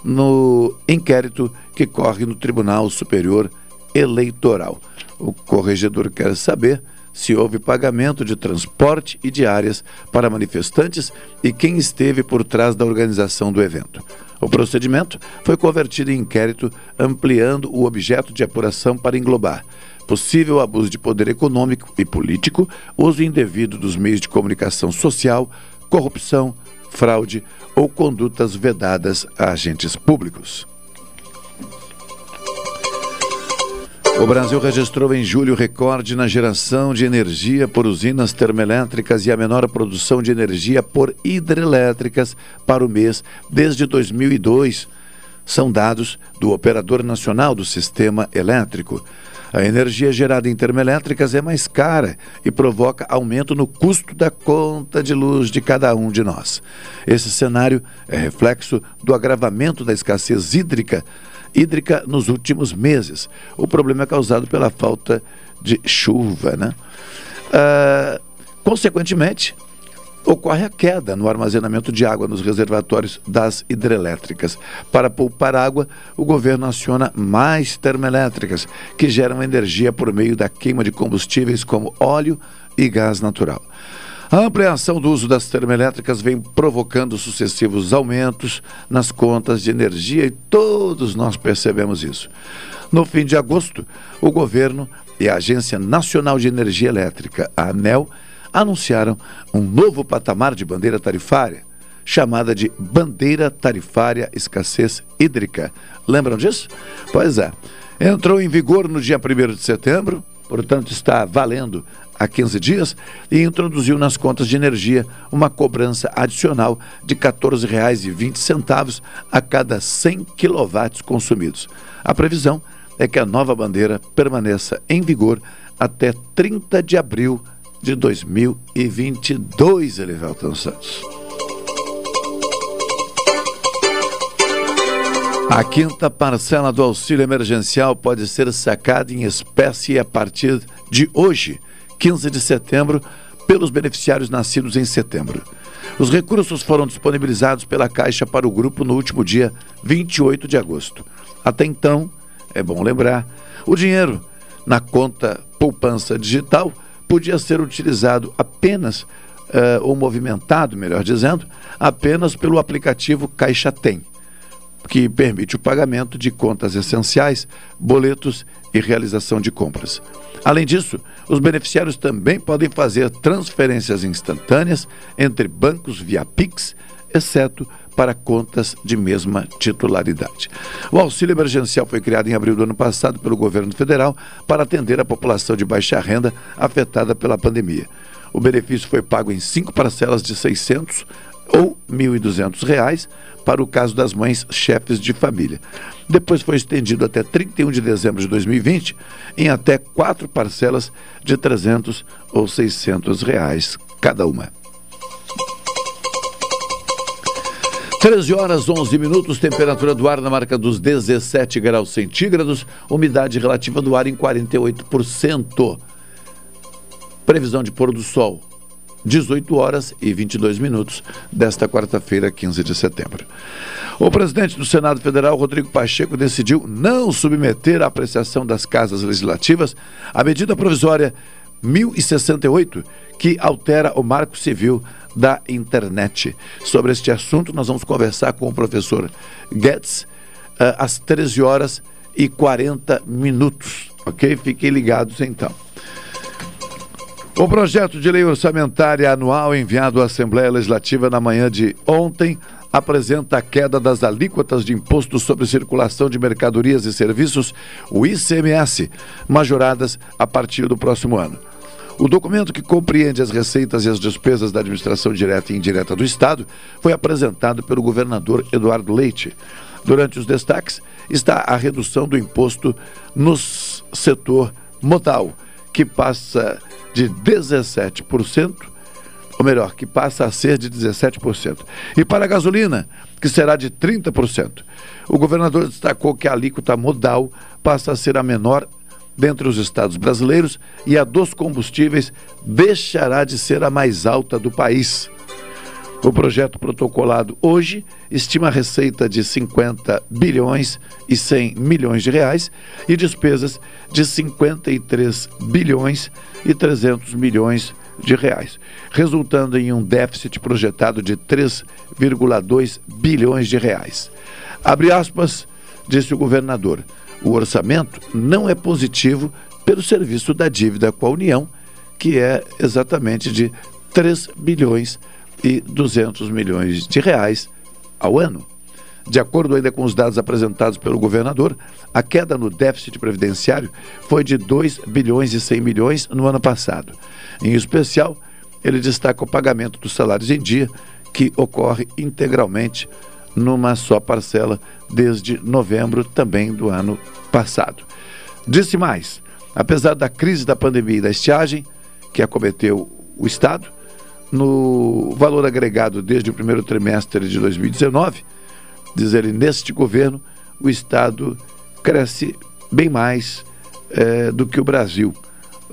no inquérito que corre no Tribunal Superior Eleitoral. O corregedor quer saber se houve pagamento de transporte e diárias para manifestantes e quem esteve por trás da organização do evento. O procedimento foi convertido em inquérito, ampliando o objeto de apuração para englobar possível abuso de poder econômico e político, uso indevido dos meios de comunicação social, corrupção, fraude ou condutas vedadas a agentes públicos. O Brasil registrou em julho recorde na geração de energia por usinas termoelétricas e a menor produção de energia por hidrelétricas para o mês desde 2002. São dados do Operador Nacional do Sistema Elétrico. A energia gerada em termoelétricas é mais cara e provoca aumento no custo da conta de luz de cada um de nós. Esse cenário é reflexo do agravamento da escassez hídrica hídrica nos últimos meses. O problema é causado pela falta de chuva, né? Uh, consequentemente, ocorre a queda no armazenamento de água nos reservatórios das hidrelétricas. Para poupar água, o governo aciona mais termoelétricas, que geram energia por meio da queima de combustíveis como óleo e gás natural. A ampliação do uso das termoelétricas vem provocando sucessivos aumentos nas contas de energia e todos nós percebemos isso. No fim de agosto, o governo e a Agência Nacional de Energia Elétrica, a ANEL, anunciaram um novo patamar de bandeira tarifária, chamada de Bandeira Tarifária Escassez Hídrica. Lembram disso? Pois é. Entrou em vigor no dia 1 de setembro, portanto está valendo há 15 dias e introduziu nas contas de energia uma cobrança adicional de R$ 14,20 a cada 100 quilowatts consumidos. A previsão é que a nova bandeira permaneça em vigor até 30 de abril de 2022, Elivelton Santos. A quinta parcela do auxílio emergencial pode ser sacada em espécie a partir de hoje. 15 de setembro pelos beneficiários nascidos em setembro. Os recursos foram disponibilizados pela Caixa para o grupo no último dia 28 de agosto. Até então, é bom lembrar, o dinheiro na conta poupança digital podia ser utilizado apenas, uh, ou movimentado, melhor dizendo, apenas pelo aplicativo Caixa Tem, que permite o pagamento de contas essenciais, boletos e realização de compras. Além disso, os beneficiários também podem fazer transferências instantâneas entre bancos via Pix, exceto para contas de mesma titularidade. O auxílio emergencial foi criado em abril do ano passado pelo governo federal para atender a população de baixa renda afetada pela pandemia. O benefício foi pago em cinco parcelas de 600 ou R$ 1.200 para o caso das mães chefes de família. Depois foi estendido até 31 de dezembro de 2020 em até quatro parcelas de 300 ou 600 reais cada uma. 13 horas 11 minutos, temperatura do ar na marca dos 17 graus centígrados, umidade relativa do ar em 48%. Previsão de pôr do sol 18 horas e 22 minutos desta quarta-feira, 15 de setembro. O presidente do Senado Federal, Rodrigo Pacheco, decidiu não submeter à apreciação das casas legislativas a medida provisória 1068, que altera o marco civil da internet. Sobre este assunto, nós vamos conversar com o professor Guedes uh, às 13 horas e 40 minutos. Ok? Fiquem ligados então. O projeto de lei orçamentária anual enviado à Assembleia Legislativa na manhã de ontem apresenta a queda das alíquotas de imposto sobre circulação de mercadorias e serviços, o ICMS, majoradas a partir do próximo ano. O documento que compreende as receitas e as despesas da administração direta e indireta do Estado foi apresentado pelo governador Eduardo Leite. Durante os destaques está a redução do imposto no setor modal, que passa de 17%, ou melhor, que passa a ser de 17%. E para a gasolina, que será de 30%. O governador destacou que a alíquota modal passa a ser a menor dentre os estados brasileiros e a dos combustíveis deixará de ser a mais alta do país. O projeto protocolado hoje estima receita de 50 bilhões e 100 milhões de reais e despesas de 53 bilhões e 300 milhões de reais, resultando em um déficit projetado de 3,2 bilhões de reais. Abre aspas, disse o governador. O orçamento não é positivo pelo serviço da dívida com a União, que é exatamente de 3 bilhões e 200 milhões de reais ao ano. De acordo ainda com os dados apresentados pelo governador, a queda no déficit previdenciário foi de 2 bilhões e 100 milhões no ano passado. Em especial, ele destaca o pagamento dos salários em dia, que ocorre integralmente numa só parcela desde novembro também do ano passado. Disse mais: apesar da crise da pandemia e da estiagem que acometeu o Estado, no valor agregado desde o primeiro trimestre de 2019, diz ele, neste governo, o Estado cresce bem mais é, do que o Brasil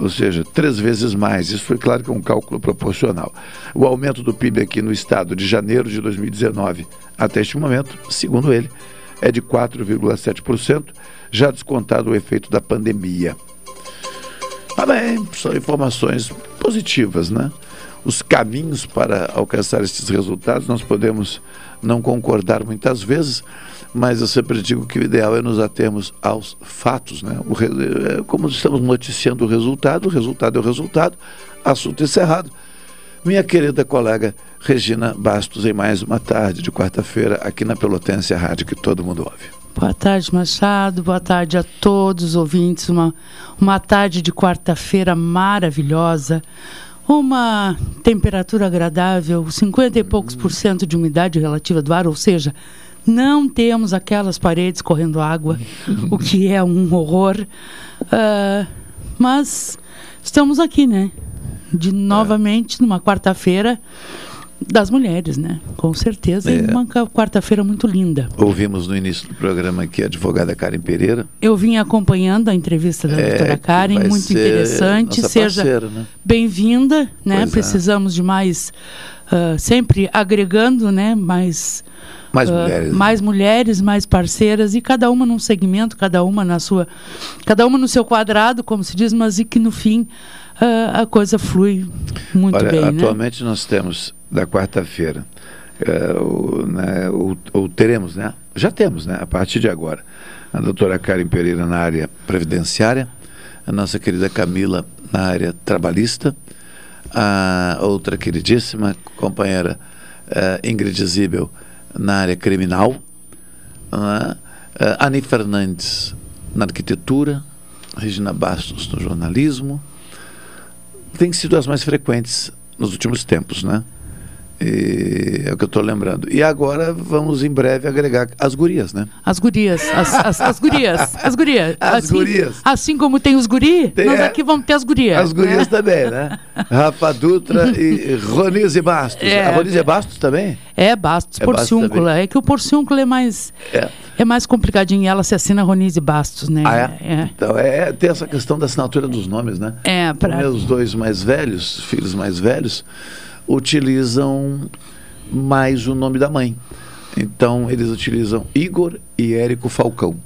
ou seja, três vezes mais. Isso foi claro que é um cálculo proporcional. O aumento do PIB aqui no estado de janeiro de 2019 até este momento, segundo ele, é de 4,7%, já descontado o efeito da pandemia. Ah, bem, são informações positivas, né? Os caminhos para alcançar esses resultados nós podemos não concordar muitas vezes, mas eu sempre digo que o ideal é nos atermos aos fatos. Né? O, é, como estamos noticiando o resultado, o resultado é o resultado, assunto encerrado. Minha querida colega Regina Bastos, em mais uma tarde de quarta-feira, aqui na Pelotense, a rádio que todo mundo ouve. Boa tarde, Machado. Boa tarde a todos os ouvintes. Uma, uma tarde de quarta-feira maravilhosa. Uma temperatura agradável, 50 e poucos por cento de umidade relativa do ar, ou seja, não temos aquelas paredes correndo água, o que é um horror. Uh, mas estamos aqui, né? De novamente numa quarta-feira das mulheres, né? Com certeza, é. uma quarta-feira muito linda. Ouvimos no início do programa aqui a advogada Karen Pereira. Eu vim acompanhando a entrevista da é, doutora Karen, muito interessante. Seja né? bem-vinda, né? Pois é. Precisamos é. de mais, uh, sempre agregando, né? Mais mais uh, mulheres. Mais mulheres, mais parceiras e cada uma num segmento, cada uma na sua, cada uma no seu quadrado, como se diz, mas e que no fim a coisa flui muito Olha, bem. Né? Atualmente né? nós temos da quarta-feira, uh, ou, né, ou, teremos, né? Já temos, né? A partir de agora, a doutora Karen Pereira na área previdenciária, a nossa querida Camila na área trabalhista, a outra queridíssima companheira uh, Ingrid Zibel na área criminal, uh, Ani Fernandes na arquitetura, Regina Bastos no jornalismo, tem sido as mais frequentes nos últimos tempos, né? E é o que eu estou lembrando. E agora vamos em breve agregar as gurias, né? As gurias, as, as, as gurias, as gurias. As assim, gurias. Assim como tem os guri, tem, nós aqui vamos ter as gurias. As gurias né? também, né? Rafa Dutra e Ronise Bastos. É, a Ronise é Bastos também? É, Bastos, é Porciúncula. É que o Porciúncula é mais, é. é mais complicadinho. Ela se assina Ronise Bastos, né? Ah, é? é? Então, é, tem essa questão da assinatura dos nomes, né? É, para... Meus dois mais velhos, filhos mais velhos utilizam mais o nome da mãe. Então eles utilizam Igor e Érico Falcão.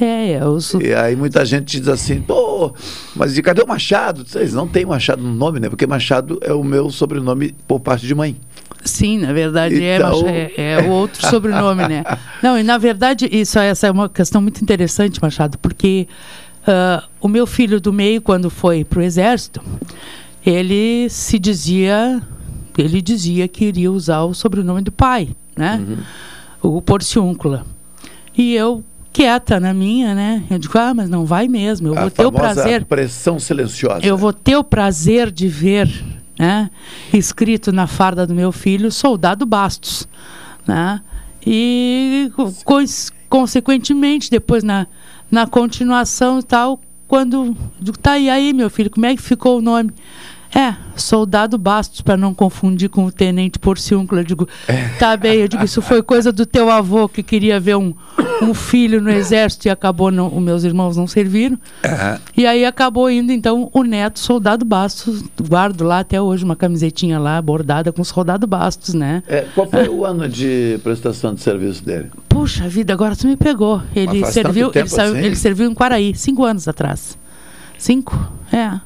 É, eu sou... E aí muita gente diz assim, pô, mas de cadê o Machado? Vocês não tem Machado no nome, né? Porque Machado é o meu sobrenome por parte de mãe. Sim, na verdade é, então... é, é, o outro sobrenome, né? Não, e na verdade isso essa é uma questão muito interessante, Machado, porque uh, o meu filho do meio, quando foi para o exército, ele se dizia ele dizia que iria usar o sobrenome do pai, né? Uhum. O Porciúncula. E eu quieta na minha, né? Eu digo, ah, mas não vai mesmo. Eu a vou ter o prazer. Pressão silenciosa. Eu vou ter o prazer de ver, né? Escrito na farda do meu filho, Soldado Bastos, né? E, cons- consequentemente, depois na, na continuação e tal, quando. digo, Tá, e aí, meu filho, como é que ficou o nome? É, Soldado Bastos, para não confundir com o Tenente Porciúncula. Eu digo, tá bem, eu digo, isso foi coisa do teu avô que queria ver um, um filho no exército e acabou, não, os meus irmãos não serviram. E aí acabou indo, então, o neto Soldado Bastos. Guardo lá até hoje uma camisetinha lá, bordada com Soldado Bastos, né? É, qual foi o ano de prestação de serviço dele? Puxa vida, agora tu me pegou. Ele serviu, ele, assim? ele serviu em Quaraí, cinco anos atrás. Cinco? É.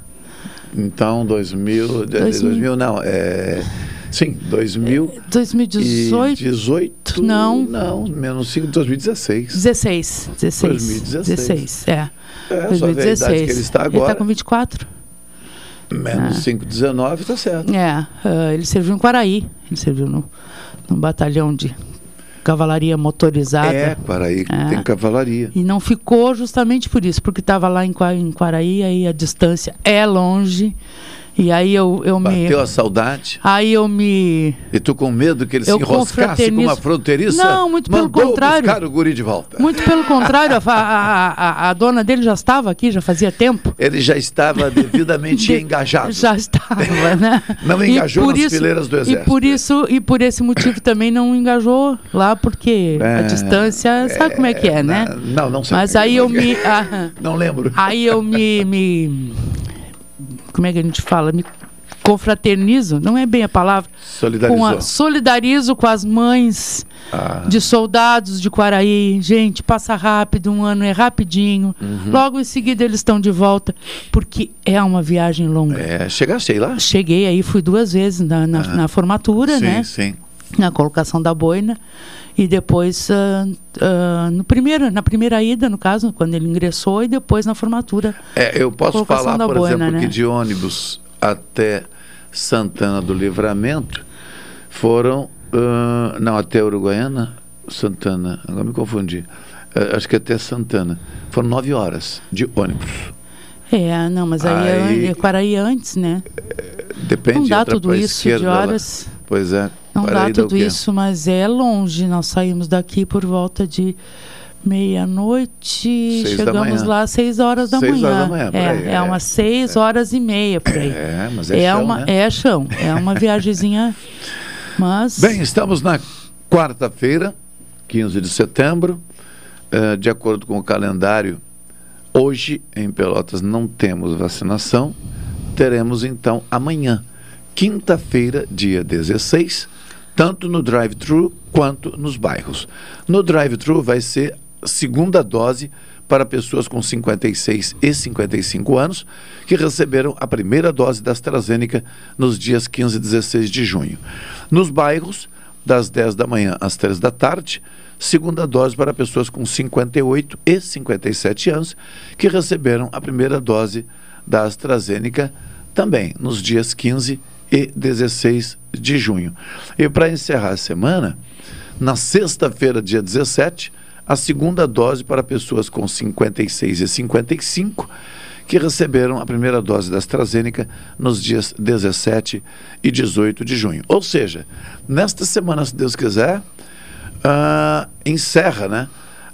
Então, 2000, de- Dois 2000 não, é... Sim, 2000 2018? 18? Não. Não, menos 5, 2016. 16. 16. 2016. 16, é. É, só ver a que ele está Ele agora. está com 24? Menos 5, 19, tá certo. É, ah, ele serviu em Quaraí. Ele serviu no, no batalhão de cavalaria motorizada. É, Paraí É. tem cavalaria. E não ficou justamente por isso, porque estava lá em, em Quaraí, aí a distância é longe. E aí eu, eu me. Bateu a saudade. Aí eu me. E tu com medo que ele Eu se enroscasse com uma fronteiriça? Não, muito pelo contrário. buscar o guri de volta. Muito pelo contrário, a, a, a, a dona dele já estava aqui, já fazia tempo. Ele já estava devidamente engajado. Já estava, né? Não E engajou nas isso- fileiras do E exército. por isso e por esse motivo também não engajou lá, porque a É, distância, sabe como é que é, né? Não, não sei. Mas aí eu me. ah, Não lembro. Aí eu me, me. Como é que a gente fala? Me confraternizo, não é bem a palavra. Com a, solidarizo com as mães Ah. de soldados de Quaraí. Gente, passa rápido, um ano é rapidinho. Uhum. Logo em seguida eles estão de volta, porque é uma viagem longa. É, chegaste lá? Cheguei aí, fui duas vezes na, na, Ah. na formatura, sim, né? sim. Na colocação da boina. E depois, ah, ah, no primeiro, na primeira ida, no caso, quando ele ingressou, e depois na formatura. É, eu posso falar, por boina, exemplo, né? que de ônibus até Santana do Livramento foram. ah, não, até Uruguaiana, Santana, agora me confundi. Acho que até Santana. Foram nove horas de ônibus. É, não, mas aí, Aí- é, é Quaraí antes, né? Depende Não dá tudo isso de esquerda lá. horas. Pois é. Não dá tudo isso, mas é longe. Nós saímos daqui por volta de meia-noite, chegamos lá às seis horas da Seis manhã. horas da manhã, é, é, é. umas seis horas e meia por aí. É, mas é chão, uma, né? é chão, é uma viagemzinha, mas Bem, estamos na quarta-feira, 15 de setembro. Eh, de acordo com o calendário, hoje em Pelotas não temos vacinação. Teremos então amanhã, quinta-feira, dia 16, tanto no drive-thru quanto nos bairros. No drive-thru vai ser segunda dose para pessoas com 56 e 55 anos que receberam a primeira dose da AstraZeneca nos dias 15 e 16 de junho. Nos bairros, das 10 da manhã às 3 da tarde, segunda dose para pessoas com 58 e 57 anos que receberam a primeira dose da AstraZeneca também nos dias 15 e 16 de junho. E para encerrar a semana, na sexta-feira, dia 17, a segunda dose para pessoas com 56 e 55 que receberam a primeira dose da AstraZeneca nos dias 17 e 18 de junho. Ou seja, nesta semana, se Deus quiser, ah, encerra né,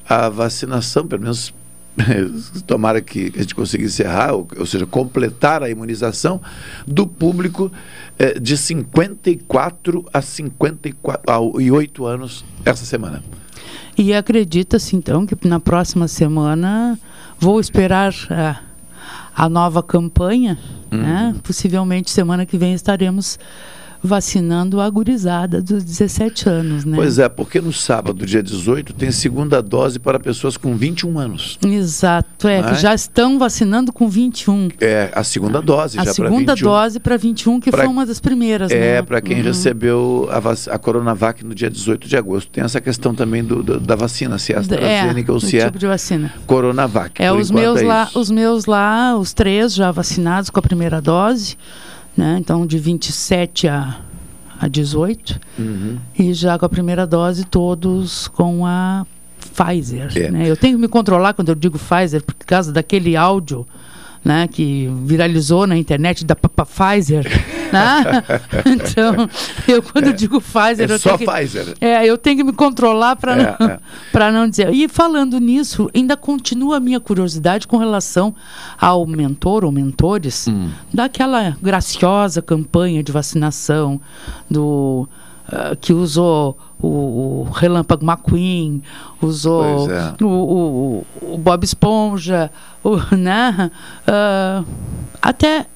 a vacinação, pelo menos tomara que a gente consiga encerrar, ou, ou seja, completar a imunização do público eh, de 54 a 58 anos essa semana. E acredita-se então que na próxima semana vou esperar a, a nova campanha, Uhum. né? Possivelmente semana que vem estaremos vacinando a gurizada dos 17 anos, né? Pois é, porque no sábado, dia 18, tem segunda dose para pessoas com 21 anos. Exato, é, é? já estão vacinando com 21. É a segunda dose a já para 21. segunda dose para 21, que Pra- foi uma das primeiras, É, né? para quem Uhum. recebeu a, vac- a Coronavac no dia 18 de agosto. Tem essa questão também do, do- da vacina, se é AstraZeneca ou o se é tipo de vacina. Coronavac. É, os enquanto meus, é lá, os meus lá, os três já vacinados com a primeira dose, né? Então, de 27 a, a 18. Uhum. E já com a primeira dose, todos com a Pfizer. É. Né? Eu tenho que me controlar quando eu digo Pfizer, por causa daquele áudio né, que viralizou na internet da Papa Pfizer. né? Então, eu quando digo Pfizer, É eu só tenho que, Pfizer. É, eu tenho que me controlar para É, não, é. pra não dizer. E falando nisso, ainda continua a minha curiosidade com relação ao mentor ou mentores Hum. daquela graciosa campanha de vacinação do ah, que usou o, o Relâmpago McQueen, usou é. o, o- o Bob Esponja, né? Ah, até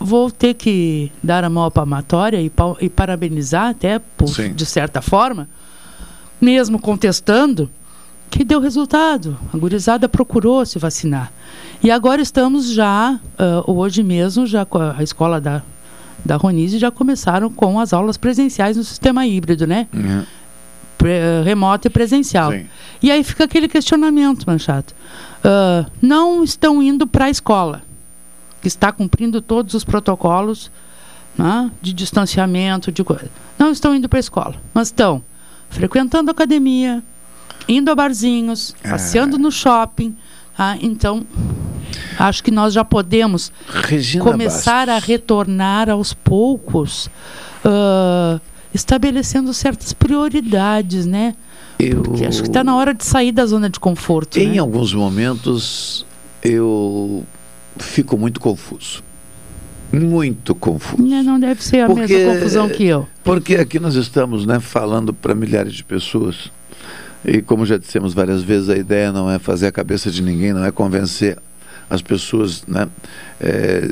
vou ter que dar a mão à palmatória e, e parabenizar até, por, de certa forma, mesmo contestando, que deu resultado. A gurizada procurou se vacinar. E agora estamos já, ah, hoje mesmo, já com a, a escola da, da Ronise já começaram com as aulas presenciais no sistema híbrido, né? Uhum. Pre- remoto e presencial. E aí fica aquele questionamento, Manchato. Ah, não estão indo para a escola, que está cumprindo todos os protocolos né, de distanciamento, de coisa. Não estão indo para a escola, mas estão frequentando academia, indo a barzinhos, É. passeando no shopping. Tá? Então, acho que nós já podemos Regina começar a retornar aos poucos, ah, estabelecendo certas prioridades, né? Eu... Porque acho que está na hora de sair da zona de conforto. Em né? alguns momentos eu fico muito confuso. Muito confuso. Né, Não deve ser a mesma confusão que eu. Porque aqui nós estamos né, falando para milhares de pessoas. E como já dissemos várias vezes, a ideia não é fazer a cabeça de ninguém, não é convencer as pessoas né, eh,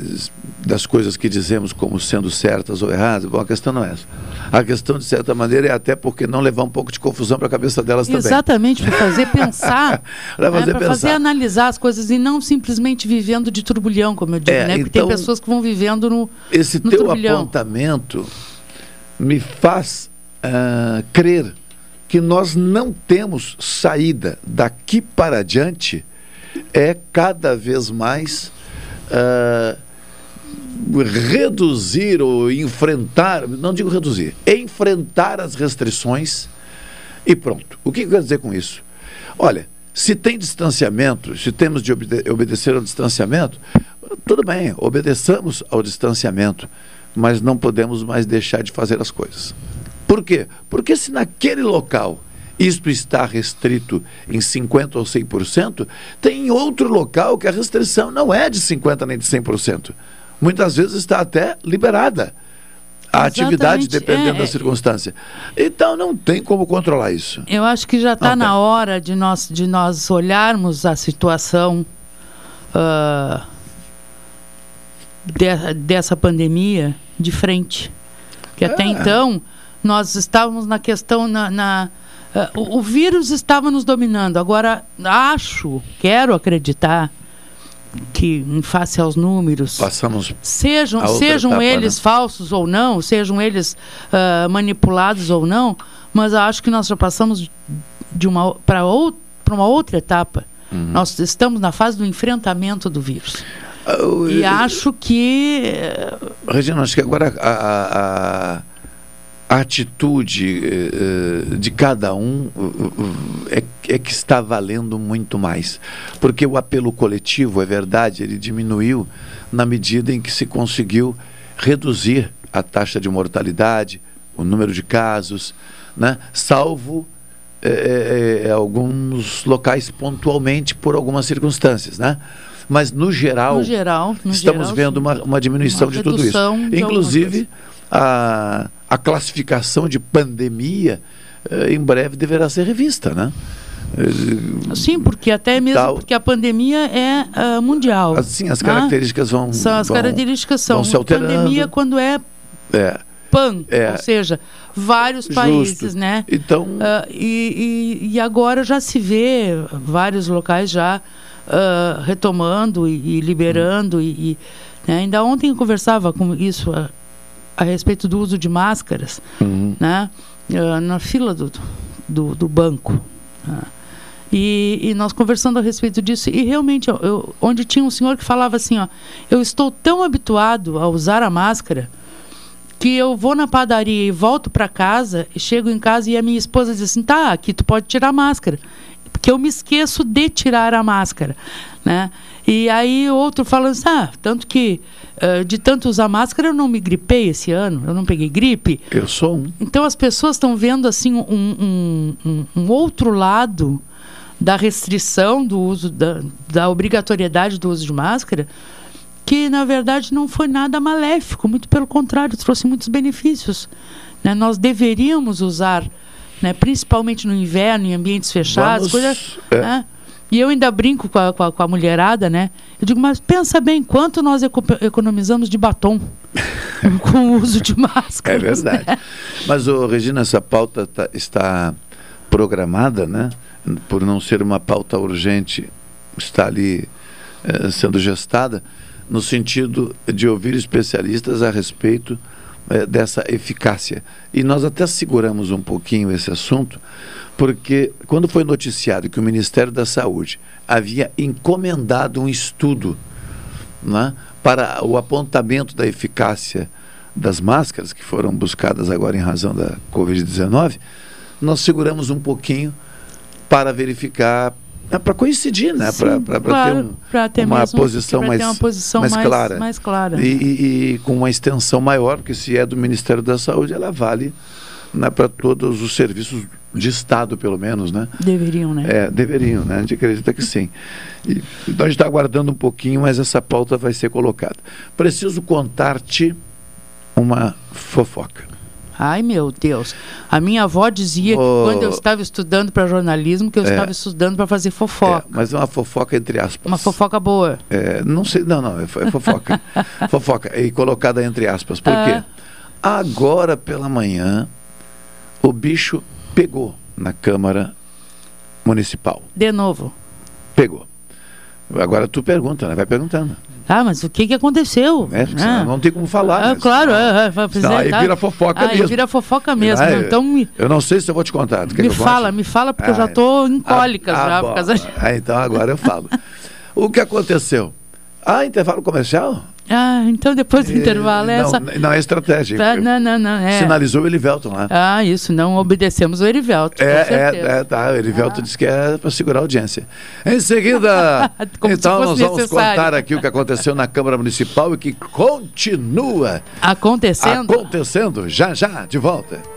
das coisas que dizemos como sendo certas ou erradas. Bom, a questão não é essa. A questão, de certa maneira, é até porque não levar um pouco de confusão para a cabeça delas também. Exatamente, para fazer pensar, fazer para fazer pensar. analisar as coisas e não simplesmente vivendo de turbulhão, como eu digo, É, né? Porque tem então, pessoas que vão vivendo no, Esse no teu turbilhão. apontamento me faz ah, crer que nós não temos saída daqui para adiante é cada vez mais ah, reduzir ou enfrentar, não digo reduzir, enfrentar as restrições e pronto. O que eu quero dizer com isso? Olha, se tem distanciamento, se temos de obede- obedecer ao distanciamento, tudo bem, obedeçamos ao distanciamento, mas não podemos mais deixar de fazer as coisas. Por quê? Porque se naquele local isto está restrito em 50% ou 100%, tem outro local que a restrição não é de 50% nem de 100%. Muitas vezes está até liberada a atividade, Exatamente, dependendo é, da é. circunstância. Então não tem como controlar isso. Eu acho que já está na hora de nós, de nós olharmos a situação ah, de- dessa pandemia de frente. Que até É. então nós estávamos na questão na, na- ah, o, o vírus estava nos dominando. Agora acho, quero acreditar que em face aos números Passamos sejam, outra etapa, né? eles falsos ou não, sejam eles ah, manipulados ou não, mas acho que nós já passamos de uma para ou, para uma outra etapa. Uhum. Nós estamos na fase do enfrentamento do vírus. Ah, E acho que eh, Regina, acho que agora a, a- a- a atitude eh, eh, de cada um eh, é, é que está valendo muito mais. Porque o apelo coletivo, é verdade, ele diminuiu na medida em que se conseguiu reduzir a taxa de mortalidade, o número de casos, né? salvo eh, alguns locais pontualmente por algumas circunstâncias. Né? Mas, no geral, no geral, no estamos geral, vendo uma, uma diminuição Uma de tudo isso. de Inclusive, a, a classificação de pandemia eh, em breve deverá ser revista, né? Eh, Sim, porque até mesmo Tal- porque a pandemia é ah, mundial. Assim, as né? características vão. São as vão- características são vão se alterando. pandemia quando é É. pan, É. ou seja, vários Justo. países, né? Então, Ah, e, e, e agora já se vê vários locais já ah, retomando e, e liberando e, e, né? ainda ontem eu conversava com isso a, respeito do uso de máscaras, Uhum. né? Ah, na fila do, do, do banco. né? E, e nós conversando a respeito disso, e realmente, eu- onde tinha um senhor que falava assim: ó, eu estou tão habituado a usar a máscara que eu vou na padaria e volto para casa, e chego em casa e a minha esposa diz assim: tá, aqui tu pode tirar a máscara. porque eu me esqueço de tirar a máscara, né? E aí outro falando assim, ah, tanto que uh, de tanto usar máscara eu não me gripei esse ano, eu não peguei gripe. Eu sou um. Então as pessoas estão vendo assim um, um, um, outro lado da restrição do uso da, da obrigatoriedade do uso de máscara, que na verdade não foi nada maléfico, muito pelo contrário, trouxe muitos benefícios. Né? Nós deveríamos usar, né, principalmente no inverno, em ambientes fechados, Vamos, coisa, é. né? E eu ainda brinco com a, com a, com a mulherada, né? Eu digo, mas pensa bem, quanto nós eco economizamos de batom com o uso de máscara. É verdade. Mas, ô, Regina, essa pauta tá- está programada, né? Por não ser uma pauta urgente, está ali eh, sendo gestada, no sentido de ouvir especialistas a respeito eh, dessa eficácia. E nós até seguramos um pouquinho esse assunto, porque quando foi noticiado que o Ministério da Saúde havia encomendado um estudo né, para o apontamento da eficácia das máscaras que foram buscadas agora em razão da Covid-19, nós seguramos um pouquinho para verificar, para coincidir, né? Para claro, ter, um- ter uma posição mais, ter uma posição mais, mais- clara. mais clara. E, e- e com uma extensão maior, porque se é do Ministério da Saúde, ela vale né, para todos os serviços de Estado, pelo menos, né? Deveriam, né? É, deveriam, né? A gente acredita que sim. E, então a gente está aguardando um pouquinho, mas essa pauta vai ser colocada. Preciso contar-te uma fofoca. Ai, meu Deus. A minha avó dizia que Oh. quando eu estava estudando para jornalismo, que eu É. estava estudando para fazer fofoca. Mas é uma fofoca entre aspas. Uma fofoca boa. É, não sei, não, não, é é fofoca. fofoca, e colocada entre aspas. Por quê? Ah. Agora pela manhã, o bicho pegou na Câmara Municipal. De novo. Pegou. Agora tu pergunta, né? Vai perguntando. Ah, mas o que, que aconteceu? É, Ah. não tem como falar. Ah, né? claro, vai Senão aí tá. vira fofoca Ah, aí mesmo. vira fofoca mesmo. Ah? Então me, Eu não sei se eu vou te contar. Me fala, me fala, porque eu já Ah, estou em cólicas ah, já. bom. Por causa. Ah, então agora eu falo. o que aconteceu? Ah, intervalo comercial? Ah, então depois do intervalo é não, essa. não é estratégia. Tá, não, não, não. É. Sinalizou o Elivelton lá. Ah, isso, não obedecemos o Erivelto. com É, é, é, tá. O Elivelto disse que é para segurar a audiência. Em seguida, então nós vamos necessário. contar aqui o que aconteceu na Câmara Municipal e que continua Acontecendo. acontecendo já já de volta.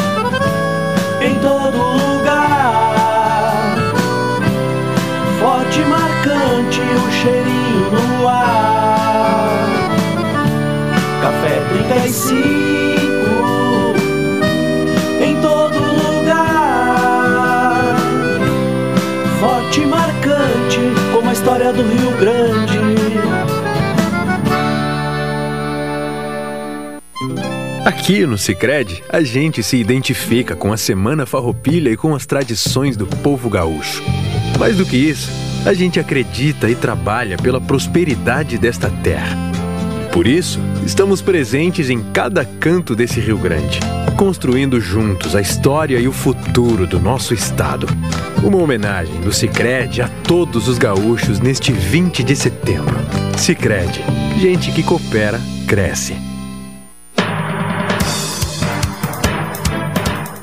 Aqui no Sicredi, a gente se identifica com a Semana Farroupilha e com as tradições do povo gaúcho. Mais do que isso, a gente acredita e trabalha pela prosperidade desta terra. Por isso, estamos presentes em cada canto desse Rio Grande, construindo juntos a história e o futuro do nosso estado. Uma homenagem do Sicredi a todos os gaúchos neste 20 de setembro. Sicredi, gente que coopera cresce.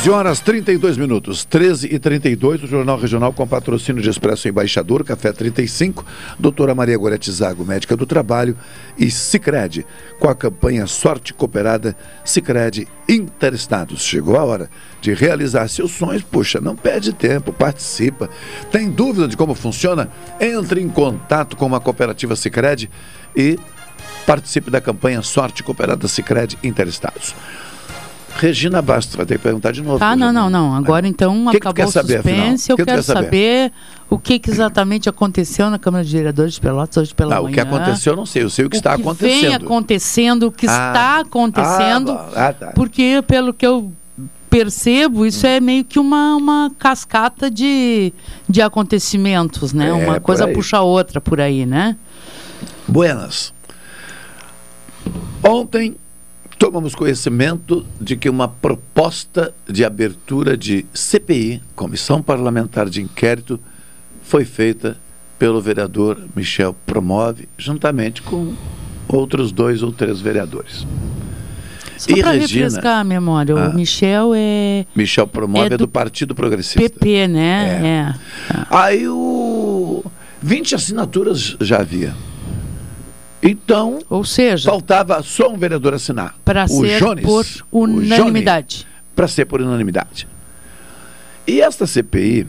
13 horas 32 minutos, 13 e 32, o Jornal Regional com patrocínio de Expresso Embaixador, Café 35, doutora Maria Gorete Zago, médica do trabalho, e Cicred, com a campanha Sorte Cooperada Cicred Interestados. Chegou a hora de realizar seus sonhos, puxa, não perde tempo, participa. Tem dúvida de como funciona? Entre em contato com uma cooperativa Cicred e participe da campanha Sorte Cooperada Cicred Interestados. Regina Bastos, vai ter que perguntar de novo. Ah, não, não, não. Agora então Que que acabou quer o saber, suspense. afinal? Eu Que quero quer saber? saber o que, que exatamente aconteceu na Câmara de Vereadores de Pelotas hoje pela manhã. o que aconteceu eu não sei, eu sei o que está que acontecendo. Vem acontecendo, o que Ah, está acontecendo. ah, bom. Ah, tá. Porque, pelo que eu percebo, isso é meio que uma, uma cascata de, de acontecimentos, né? É, uma coisa puxa a outra por aí, né? Buenas. Ontem tomamos conhecimento de que uma proposta de abertura de CPI, Comissão Parlamentar de Inquérito, foi feita pelo vereador Michel Promove, juntamente com outros dois ou três vereadores. Só para refrescar a memória, Ah. o Michel é Michel Promove é É do, do Partido Progressista. PP, né? É. Aí o 20 assinaturas já havia. Então, ou seja, faltava só um vereador assinar. Para ser Jones, por unanimidade. Para ser por unanimidade. E esta CPI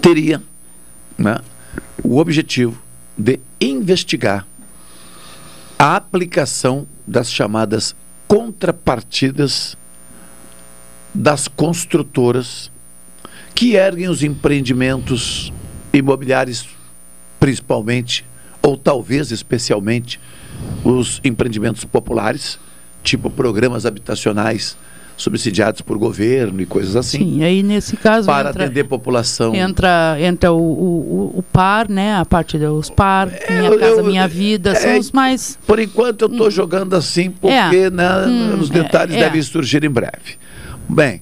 teria né, o objetivo de investigar a aplicação das chamadas contrapartidas das construtoras que erguem os empreendimentos imobiliários, principalmente, ou talvez especialmente, os empreendimentos populares, tipo programas habitacionais subsidiados por governo e coisas assim, Sim, aí nesse caso para entra, atender população. entra, entra o, o, o par, né? A parte dos par, Minha eu- Casa eu- Minha Vida, são é, os mais... Por enquanto eu estou jogando assim porque É. né, Hum, os detalhes é, é. devem surgir em breve. Bem,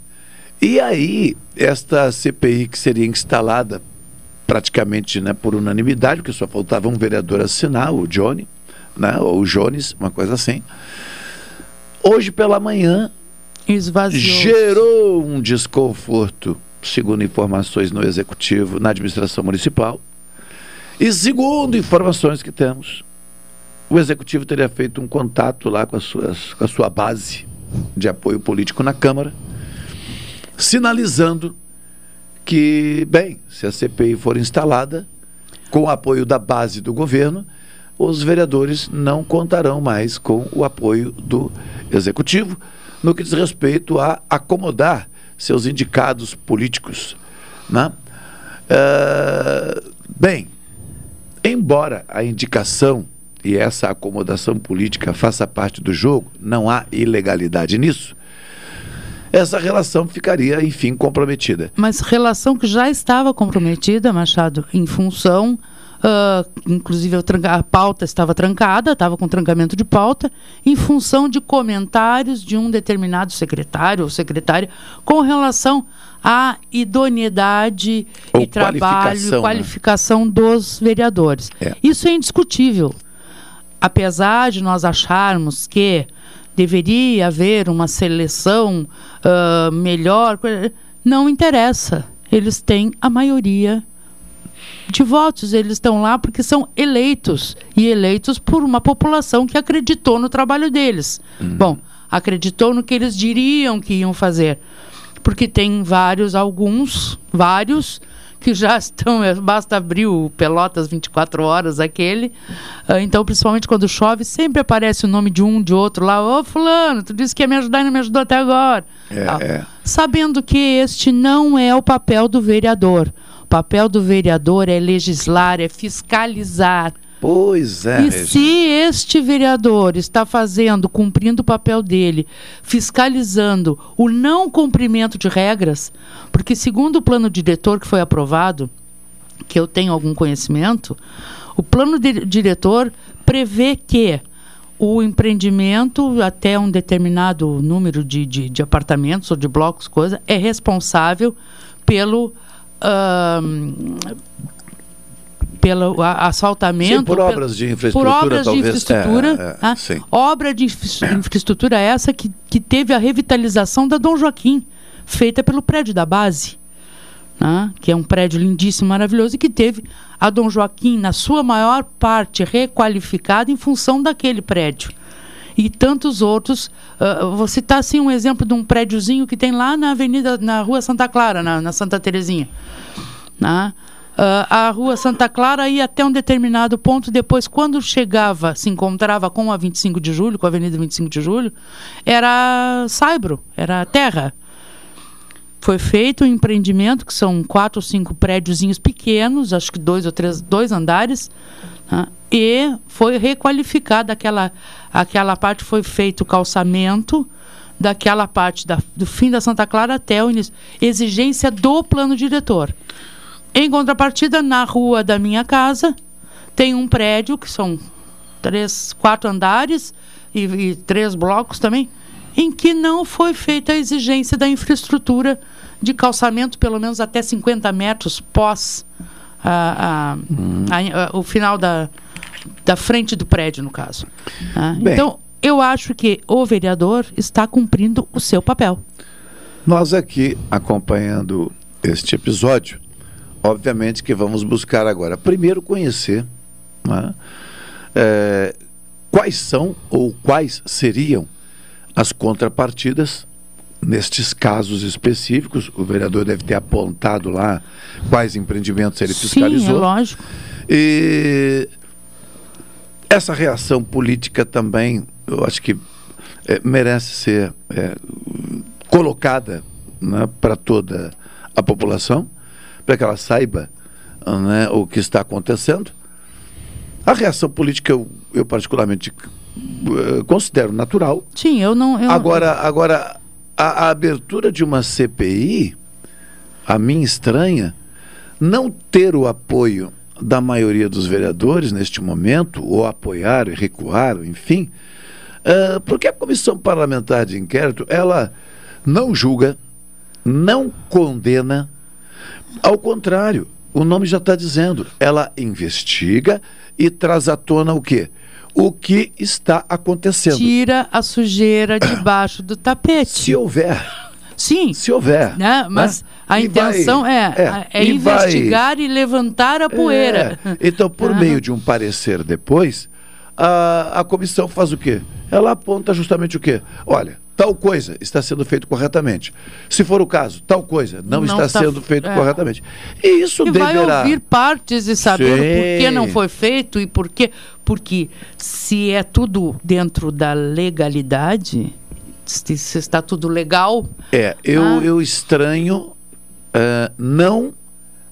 e aí esta CPI que seria instalada praticamente né, por unanimidade, porque só faltava um vereador assinar, o Johnny, né, ou o Jones, uma coisa assim. Hoje pela manhã Esvaziou. gerou um desconforto, segundo informações no executivo, na administração municipal. E segundo informações que temos, o executivo teria feito um contato lá com, as suas, com a sua base de apoio político na Câmara, sinalizando que, bem, se a CPI for instalada, com o apoio da base do governo, os vereadores não contarão mais com o apoio do executivo no que diz respeito a acomodar seus indicados políticos. Né? Eh, bem, embora a indicação e essa acomodação política faça parte do jogo, não há ilegalidade nisso, essa relação ficaria, enfim, comprometida. Mas relação que já estava comprometida, Machado, em função, ah, inclusive a pauta estava trancada, estava com trancamento de pauta, em função de comentários de um determinado secretário ou secretária com relação à idoneidade Ou e trabalho, qualificação, né? qualificação dos vereadores. Isso é indiscutível. Apesar de nós acharmos que deveria haver uma seleção ah, melhor, não interessa. Eles têm a maioria de votos. Eles estão lá porque são eleitos e eleitos por uma população que acreditou no trabalho deles. Bom, acreditou no que eles diriam que iam fazer. Porque tem vários, alguns, vários, que já estão, é, basta abrir o Pelotas 24 horas aquele. Ah, então, principalmente quando chove, sempre aparece o nome de um, de outro lá. Ô, fulano, tu disse que ia me ajudar e não me ajudou até agora. É, Tal. é. Sabendo que este não é o papel do vereador. O papel do vereador é legislar, é fiscalizar. Pois é. E se este vereador está fazendo, cumprindo o papel dele, fiscalizando o não cumprimento de regras, porque segundo o plano diretor que foi aprovado, que eu tenho algum conhecimento, o plano di- diretor prevê que o empreendimento, até um determinado número de, de, de apartamentos ou de blocos, coisa, é responsável pelo, ahn, pelo a- asfaltamento. Sim, por obras de infraestrutura, Por obras talvez. de infraestrutura. É, é, tá? Obra de infra- infraestrutura essa que, que teve a revitalização da Dom Joaquim, feita pelo prédio da base. né? Que é um prédio lindíssimo, maravilhoso, e que teve a Dom Joaquim, na sua maior parte, requalificada em função daquele prédio. E tantos outros. ah, vou citar assim um exemplo de um prédiozinho que tem lá na Avenida, na Rua Santa Clara, na, na Santa Terezinha. Né? Ah, a Rua Santa Clara ia até um determinado ponto, depois, quando chegava, se encontrava com a 25 de julho, com a Avenida 25 de julho, era saibro, era terra. Foi feito um empreendimento, que são quatro ou cinco prédiozinhos pequenos, acho que dois ou três, dois andares, né? e foi requalificada aquela, aquela parte, foi feito o calçamento daquela parte da- do fim da Santa Clara até o início. Exigência do plano diretor. Em contrapartida, na rua da minha casa, tem um prédio que são três, quatro andares e, e três blocos também, em que não foi feita a exigência da infraestrutura de calçamento, pelo menos até 50 metros pós a- a- o final da, da frente do prédio, no caso. Bem. Então, eu acho que o vereador está cumprindo o seu papel. Nós aqui acompanhando este episódio, obviamente que vamos buscar agora, primeiro conhecer né, eh, quais são ou quais seriam as contrapartidas nestes casos específicos. O vereador deve ter apontado lá quais empreendimentos ele fiscalizou. Sim, é lógico. E essa reação política também, eu acho que eh, merece ser eh, colocada né, para toda a população, para que ela saiba né, o que está acontecendo. A reação política eu, eu particularmente eh, considero natural. Sim, eu não. eu- Agora, agora a, a abertura de uma CPI, a mim estranha, não ter o apoio da maioria dos vereadores neste momento, ou apoiar e recuar, enfim, ah, porque a comissão parlamentar de inquérito, ela não julga, não condena, ao contrário, o nome já está dizendo, ela investiga e traz à tona o quê? O que está acontecendo. Tira a sujeira debaixo do tapete. Se houver. Sim. Se houver. Né? Mas né? a E intenção vai- é, é, e vai- investigar e levantar a poeira. É. Então, por Aham. meio de um parecer depois, a, a comissão faz o quê? Ela aponta justamente o quê? Olha, tal coisa está sendo feito corretamente. Se for o caso, tal coisa não, Não está, está- sendo feito é. corretamente. E isso E vai deverá. ouvir partes e saber o porquê Sim. não foi feito e por quê. Porque se é tudo dentro da legalidade, se, está tudo legal, É, eu, Ah. eu estranho eh, não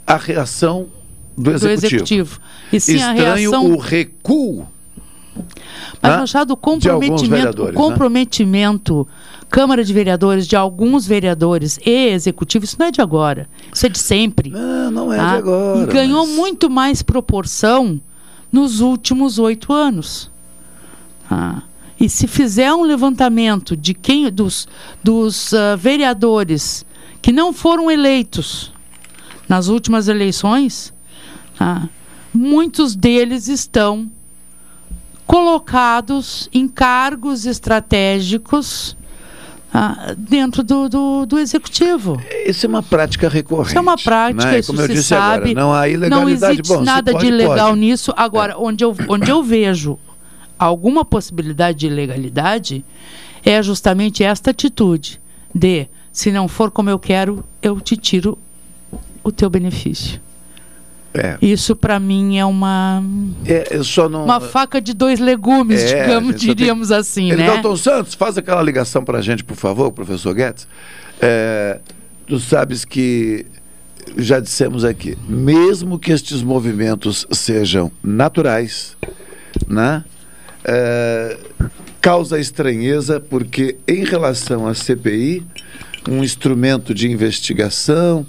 a reação do do executivo. executivo. E sim a estranho reação. o recuo. Mas, né, Machado, o comprometimento, o né? comprometimento Câmara de Vereadores, de alguns vereadores e executivo, isso não é de agora. Isso é de sempre. Não, não é tá? de agora. E ganhou muito mais proporção nos últimos oito anos. Tá? E se fizer um levantamento de quem dos, dos ah, vereadores que não foram eleitos nas últimas eleições, tá? muitos deles estão colocados em cargos estratégicos ah, dentro do, do, do executivo. Isso é uma prática recorrente. Isso é uma prática, né? isso Como eu se disse sabe. agora, não há ilegalidade. existe Bom, nada pode, de ilegal pode. nisso. Agora, onde, eu, onde eu vejo alguma possibilidade de ilegalidade é justamente esta atitude de, se não for como eu quero, eu te tiro o teu benefício. É. Isso para mim é uma É, não. uma faca de dois legumes, É, digamos, só tem- diríamos assim, né? Elivelton Santos, faz aquela ligação para a gente, por favor, professor Guedes. É, tu sabes que já dissemos aqui, mesmo que estes movimentos sejam naturais, né? É, causa estranheza porque em relação à CPI, um instrumento de investigação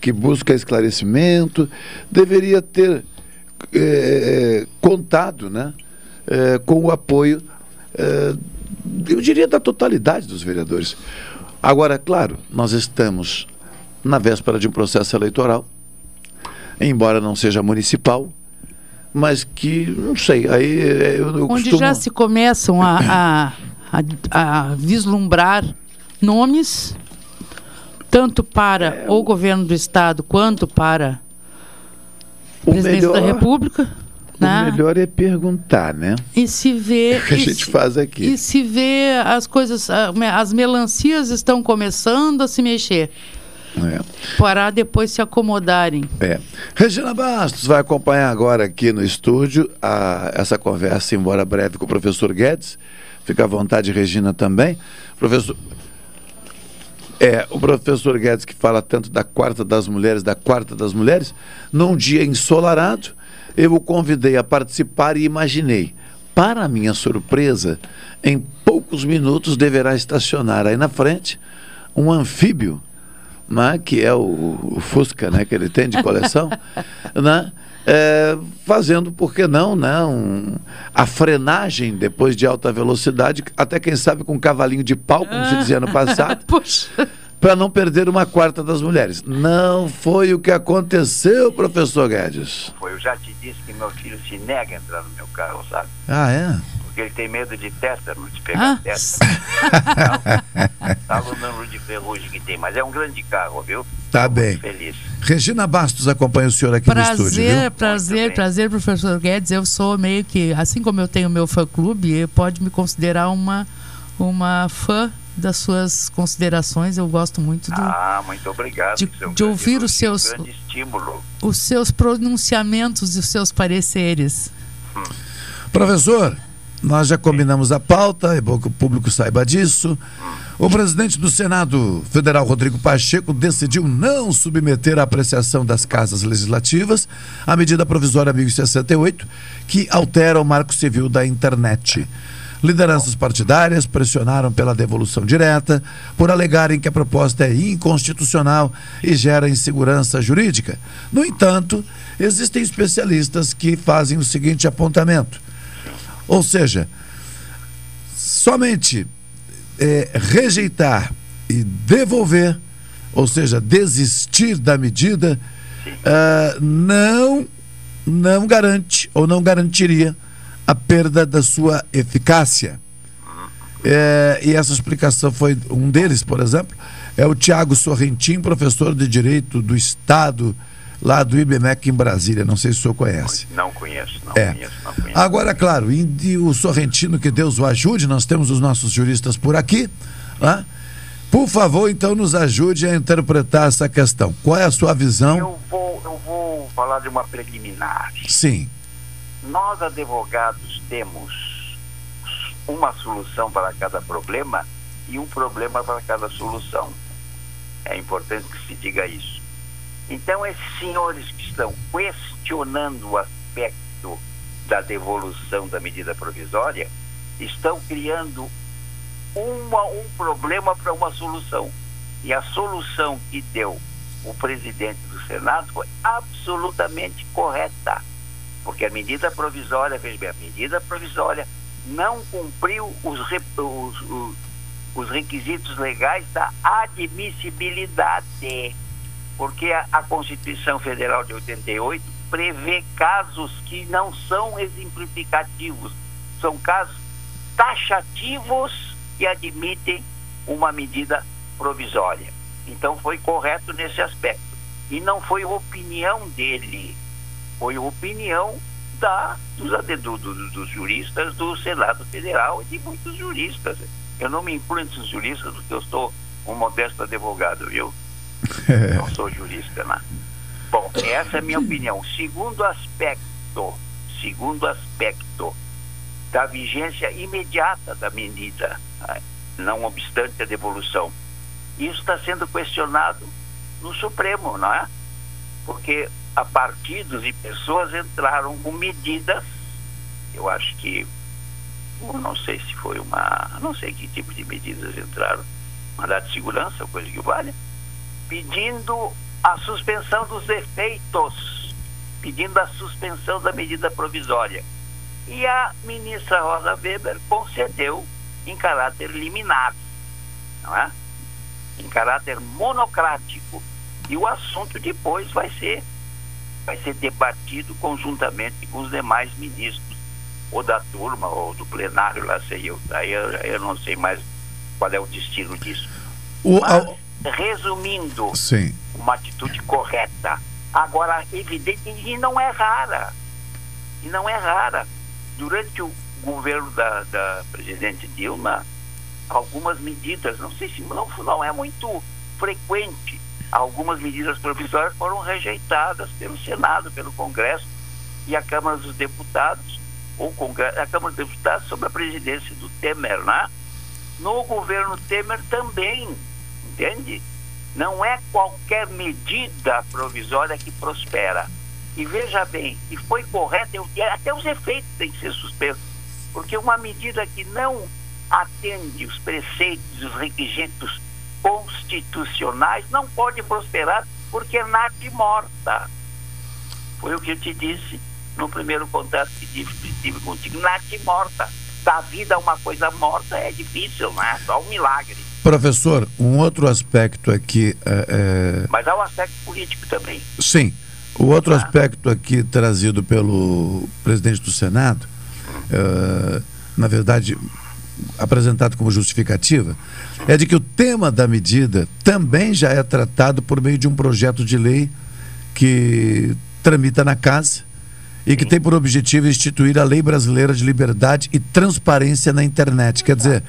que busca esclarecimento, deveria ter eh, contado né, eh, com o apoio, eh, eu diria, da totalidade dos vereadores. Agora, claro, nós estamos na véspera de um processo eleitoral, embora não seja municipal, mas que, não sei, aí eu, eu Onde costumo... já se começam a, a, a, a vislumbrar nomes, tanto para o governo do Estado quanto para o presidente da melhor- República. O né? melhor é perguntar, né? E se vê. que a gente se- faz aqui. E se vê as coisas, as melancias estão começando a se mexer, É. para depois se acomodarem. É. Regina Bastos vai acompanhar agora aqui no estúdio a- essa conversa, embora breve, com o professor Guedes. Fica à vontade, Regina, também. Professor. É, o professor Guedes que fala tanto da quarta das mulheres, da quarta das mulheres, num dia ensolarado, eu o convidei a participar e imaginei. Para minha surpresa, em poucos minutos deverá estacionar aí na frente um anfíbio né, que é o, o Fusca né, que ele tem de coleção, né, é, fazendo, por que não, né, um- a frenagem depois de alta velocidade, até quem sabe com um cavalinho de pau, como se dizia no passado, para não perder uma quarta das mulheres. Não foi o que aconteceu, professor Guedes. Foi, eu já te disse que meu filho se nega a entrar no meu carro, sabe? Ah, é? Porque ele tem medo de tétano, de pegar Ah. tétano. Sabe o número de ferrugem que tem, mas é um grande carro, viu? Tá bem. Feliz. Regina Bastos acompanha o senhor aqui no estúdio, Prazer, viu? prazer, prazer, professor Guedes. Eu sou meio que, assim como eu tenho meu fã-clube, pode me considerar uma, uma fã das suas considerações. Eu gosto muito do, Ah, muito obrigado. de, um de ouvir os seus, os seus pronunciamentos e os seus pareceres. Professor, nós já combinamos a pauta, é bom que o público saiba disso. O presidente do Senado Federal, Rodrigo Pacheco, decidiu não submeter à apreciação das casas legislativas a medida provisória 1068, que altera o marco civil da internet. Lideranças partidárias pressionaram pela devolução direta por alegarem que a proposta é inconstitucional e gera insegurança jurídica. No entanto, existem especialistas que fazem o seguinte apontamento. Ou seja, somente é, rejeitar e devolver, ou seja, desistir da medida, ah, não, não garante ou não garantiria a perda da sua eficácia. É, e essa explicação foi um deles, por exemplo, é o Tiago Sorrentim, professor de Direito do Estado, lá do IBMEC em Brasília. Não sei se o senhor conhece. Não conheço, não É. conheço, não conheço. Agora, claro, e o Sorrentino, que Deus o ajude, nós temos os nossos juristas por aqui. né? Por favor, então, nos ajude a interpretar essa questão. Qual é a sua visão? Eu vou, eu vou falar de uma preliminar. Sim. Nós, advogados, temos uma solução para cada problema e um problema para cada solução. É importante que se diga isso. Então, esses senhores que estão questionando o aspecto da devolução da medida provisória estão criando uma- um problema para uma solução. E a solução que deu o presidente do Senado foi absolutamente correta. Porque a medida provisória, veja bem, a medida provisória não cumpriu os, os- os requisitos legais da admissibilidade. Porque a, a Constituição Federal de 88 prevê casos que não são exemplificativos, são casos taxativos que admitem uma medida provisória. Então foi correto nesse aspecto. E não foi opinião dele, foi opinião da, dos, do- dos juristas do Senado Federal e de muitos juristas. Eu não me incluo entre os juristas porque eu sou um modesto advogado, viu? Não sou jurista, né? Bom, essa é a minha opinião. Segundo aspecto, segundo aspecto da vigência imediata da medida, ah, não obstante a devolução. Isso está sendo questionado no Supremo, não é? Porque a partidos e pessoas entraram com medidas, eu acho que, não sei se foi uma, não sei que tipo de medidas entraram, mandado de segurança, coisa que valha, pedindo a suspensão dos efeitos, pedindo a suspensão da medida provisória. E a ministra Rosa Weber concedeu em caráter liminar, não é? Em caráter monocrático. E o assunto depois vai ser vai ser debatido conjuntamente com os demais ministros, ou da turma, ou do plenário, lá sei eu. Aí eu, eu não sei mais qual é o destino disso. O, Mas, resumindo, Sim. uma atitude correta. Agora, evidente, e não é rara. E não é rara. Durante o governo da, da presidente Dilma, algumas medidas, não sei se não, não é muito frequente, algumas medidas provisórias foram rejeitadas pelo Senado, pelo Congresso e a Câmara dos Deputados, ou Congresso, a Câmara dos Deputados sob a presidência do Temer, né? No governo Temer também, entende? Não é qualquer medida provisória que prospera. E veja bem, e foi correto, até os efeitos têm que ser suspensos, porque uma medida que não atende os preceitos, os requisitos constitucionais, não pode prosperar porque nasce morta. Foi o que eu te disse no primeiro contato que tive, tive contigo. Nasce morta. Da vida uma coisa morta é difícil, não é? Só um milagre. Professor, um outro aspecto aqui. é, é, Mas há um aspecto político também. Sim. O outro aspecto aqui trazido pelo presidente do Senado, eh, na verdade, apresentado como justificativa, é de que o tema da medida também já é tratado por meio de um projeto de lei que tramita na casa e que tem por objetivo instituir a Lei Brasileira de Liberdade e Transparência na Internet. Quer dizer,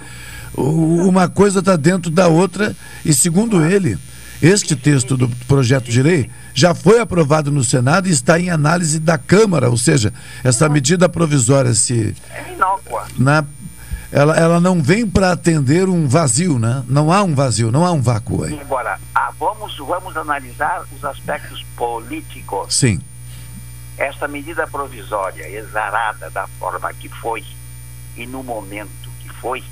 uma coisa está dentro da outra e, segundo ele, este texto do projeto de lei já foi aprovado no Senado e está em análise da Câmara, ou seja, essa medida provisória se É inócua. na ela, ela não vem para atender um vazio, né? Não há um vazio, não há um vácuo aí. Agora, ah, vamos, vamos analisar os aspectos políticos. Sim. Essa medida provisória, exarada da forma que foi e no momento que foi,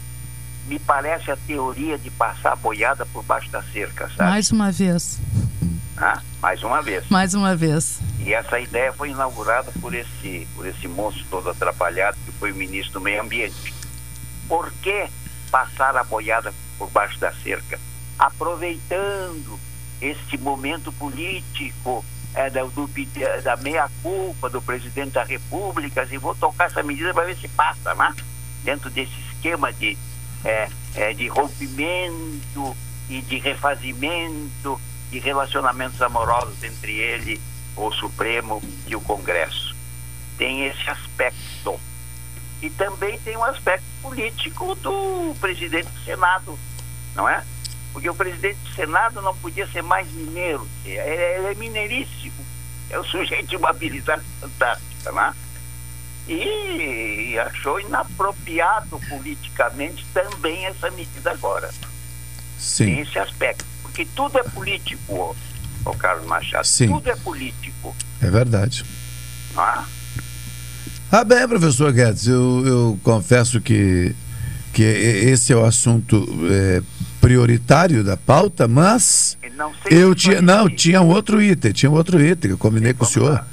me parece a teoria de passar a boiada por baixo da cerca, sabe? Mais uma vez. Ah, mais uma vez. Mais uma vez. E essa ideia foi inaugurada por esse, por esse monstro todo atrapalhado que foi o ministro do Meio Ambiente. Por que passar a boiada por baixo da cerca? Aproveitando este momento político é, da, do, da meia-culpa do presidente da República, e vou tocar essa medida para ver se passa, né? Dentro desse esquema de, é, é, de rompimento e de refazimento de relacionamentos amorosos entre ele, o Supremo e o Congresso. Tem esse aspecto. E também tem um aspecto político do presidente do Senado, não é? Porque o presidente do Senado não podia ser mais mineiro. Ele ele é mineiríssimo. É um sujeito de uma habilidade fantástica, não é? E, e achou inapropriado politicamente também essa medida agora. Tem Sim. esse aspecto. Porque tudo é político, ô, ô Carlos Machado. Sim. Tudo é político. É verdade. Não é? Ah, bem, professor Guedes, eu, eu confesso que, que esse é o assunto é, prioritário da pauta, mas Não sei eu tinha. Não, tinha um outro item, tinha um outro item eu combinei com o senhor,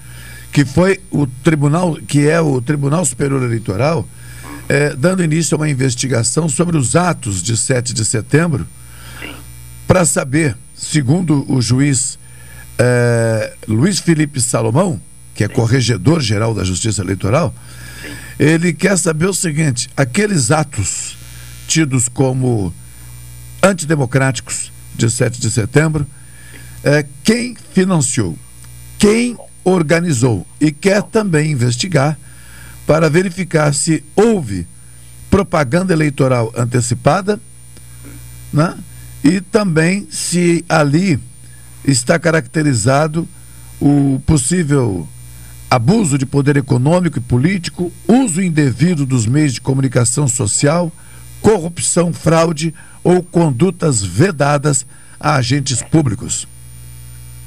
que foi o tribunal, que é o Tribunal Superior Eleitoral, é, dando início a uma investigação sobre os atos de 7 de setembro, para saber, segundo o juiz é, Luiz Felipe Salomão, que é corregedor-geral da Justiça Eleitoral, ele quer saber o seguinte: aqueles atos tidos como antidemocráticos de 7 de setembro, é, quem financiou, quem organizou e quer também investigar para verificar se houve propaganda eleitoral antecipada, né? E também se ali está caracterizado o possível abuso de poder econômico e político, uso indevido dos meios de comunicação social, corrupção, fraude ou condutas vedadas a agentes públicos.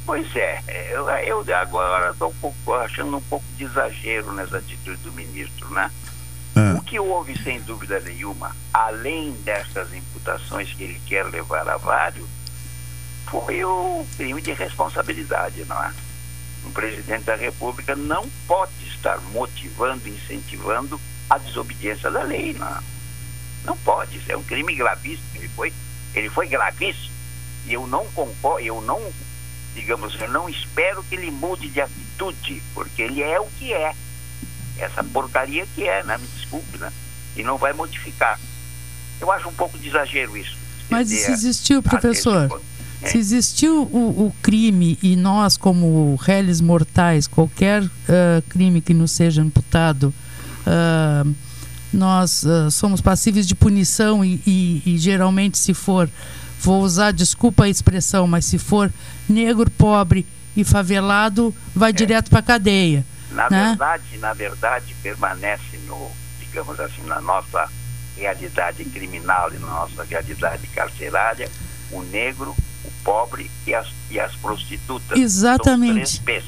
Pois é, eu, eu agora estou um achando um pouco de exagero nessa atitude do ministro, né? O que houve, sem dúvida nenhuma, além dessas imputações que ele quer levar a vários, foi o crime de responsabilidade, não é? Um presidente da República não pode estar motivando, incentivando a desobediência da lei, não é? Não pode, é um crime gravíssimo, ele foi, ele foi gravíssimo. E eu não concordo, eu não, digamos, eu não espero que ele mude de atitude porque ele é o que é. Essa porcaria que é, né? Me desculpe, né? E não vai modificar. Eu acho um pouco de exagero isso. Mas se existiu, professor, É. se existiu o, o crime e nós, como réis mortais, qualquer ah, crime que nos seja imputado, ah, nós ah, somos passíveis de punição e, e- e geralmente se for, vou usar, desculpa a expressão, mas se for negro, pobre e favelado, vai direto para cadeia. Na né? verdade, na verdade, permanece no, digamos assim, na nossa realidade criminal e na nossa realidade carcerária, o negro, o pobre e as, e as prostitutas. Exatamente. São os três.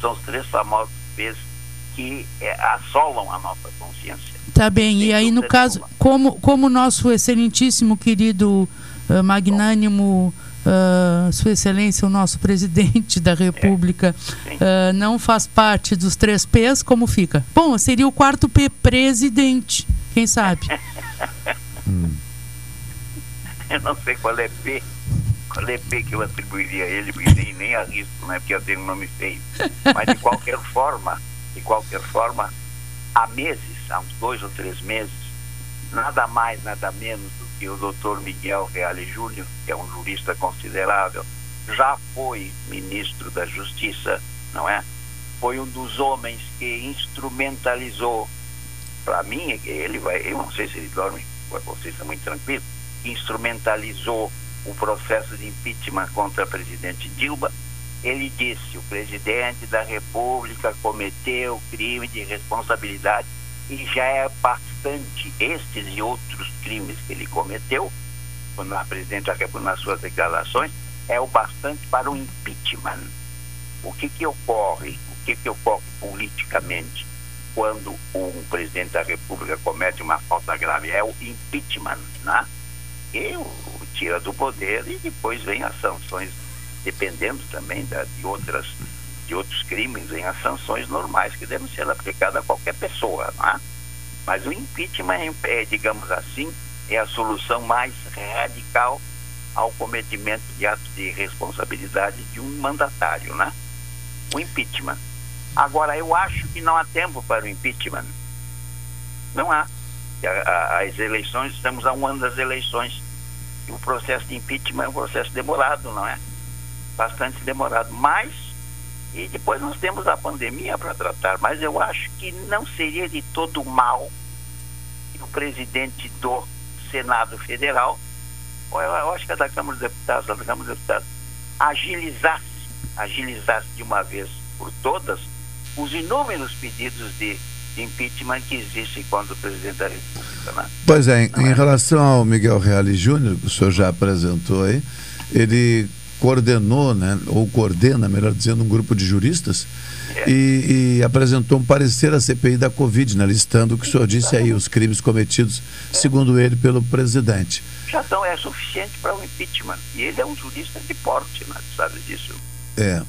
São os três famosos P's que eh, assolam a nossa consciência. Tá bem, e aí no caso, como, como nosso excelentíssimo, querido, ah, magnânimo, ah, Sua Excelência, o nosso presidente da República, ah, não faz parte dos três P's, como fica? Bom, seria o quarto P, presidente, quem sabe? Eu não sei qual é P, qual é P que eu atribuiria a ele, porque nem, nem arrisco, né? Porque eu tenho um nome feio. Mas de qualquer forma, de qualquer forma, há meses, há uns dois ou três meses, nada mais, nada menos que o doutor Miguel Reale Júnior, que é um jurista considerável, já foi ministro da Justiça, não é? Foi um dos homens que instrumentalizou, para mim, ele vai, eu não sei se ele dorme, vocês estão muito tranquilos, instrumentalizou o processo de impeachment contra a presidente Dilma. Ele disse: o presidente da República cometeu crime de responsabilidade e já é bastante estes e outros crimes que ele cometeu, quando a presidente República nas suas declarações, é o bastante para o impeachment. O que que ocorre? O que que ocorre politicamente quando um presidente da República comete uma falta grave? É o impeachment, né? E o tira do poder e depois vem as sanções, dependendo também da, de outras de outros crimes, vem as sanções normais que devem ser aplicadas a qualquer pessoa, né? Mas o impeachment é, é, digamos assim, é a solução mais radical ao cometimento de atos de responsabilidade de um mandatário, né? O impeachment. Agora, eu acho que não há tempo para o impeachment. Não há. As eleições, estamos a um ano das eleições. E o processo de impeachment é um processo demorado, não é? Bastante demorado. Mas, e depois nós temos a pandemia para tratar, mas eu acho que não seria de todo mal que o presidente do Senado Federal, ou eu, acho que é da Câmara dos Deputados, da Câmara dos Deputados, agilizasse, agilizasse de uma vez por todas os inúmeros pedidos de, impeachment que existem contra o presidente da República. Né? Pois é, em, em relação ao Miguel Reale Júnior, que o senhor já apresentou aí, ele coordenou, né, ou coordena, melhor dizendo, um grupo de juristas e, e apresentou um parecer à CPI da Covid, né, listando o que o senhor disse aí, os crimes cometidos, segundo ele, pelo presidente. Já então é suficiente para o impeachment. E ele é um jurista de porte, né? Sabe disso. É,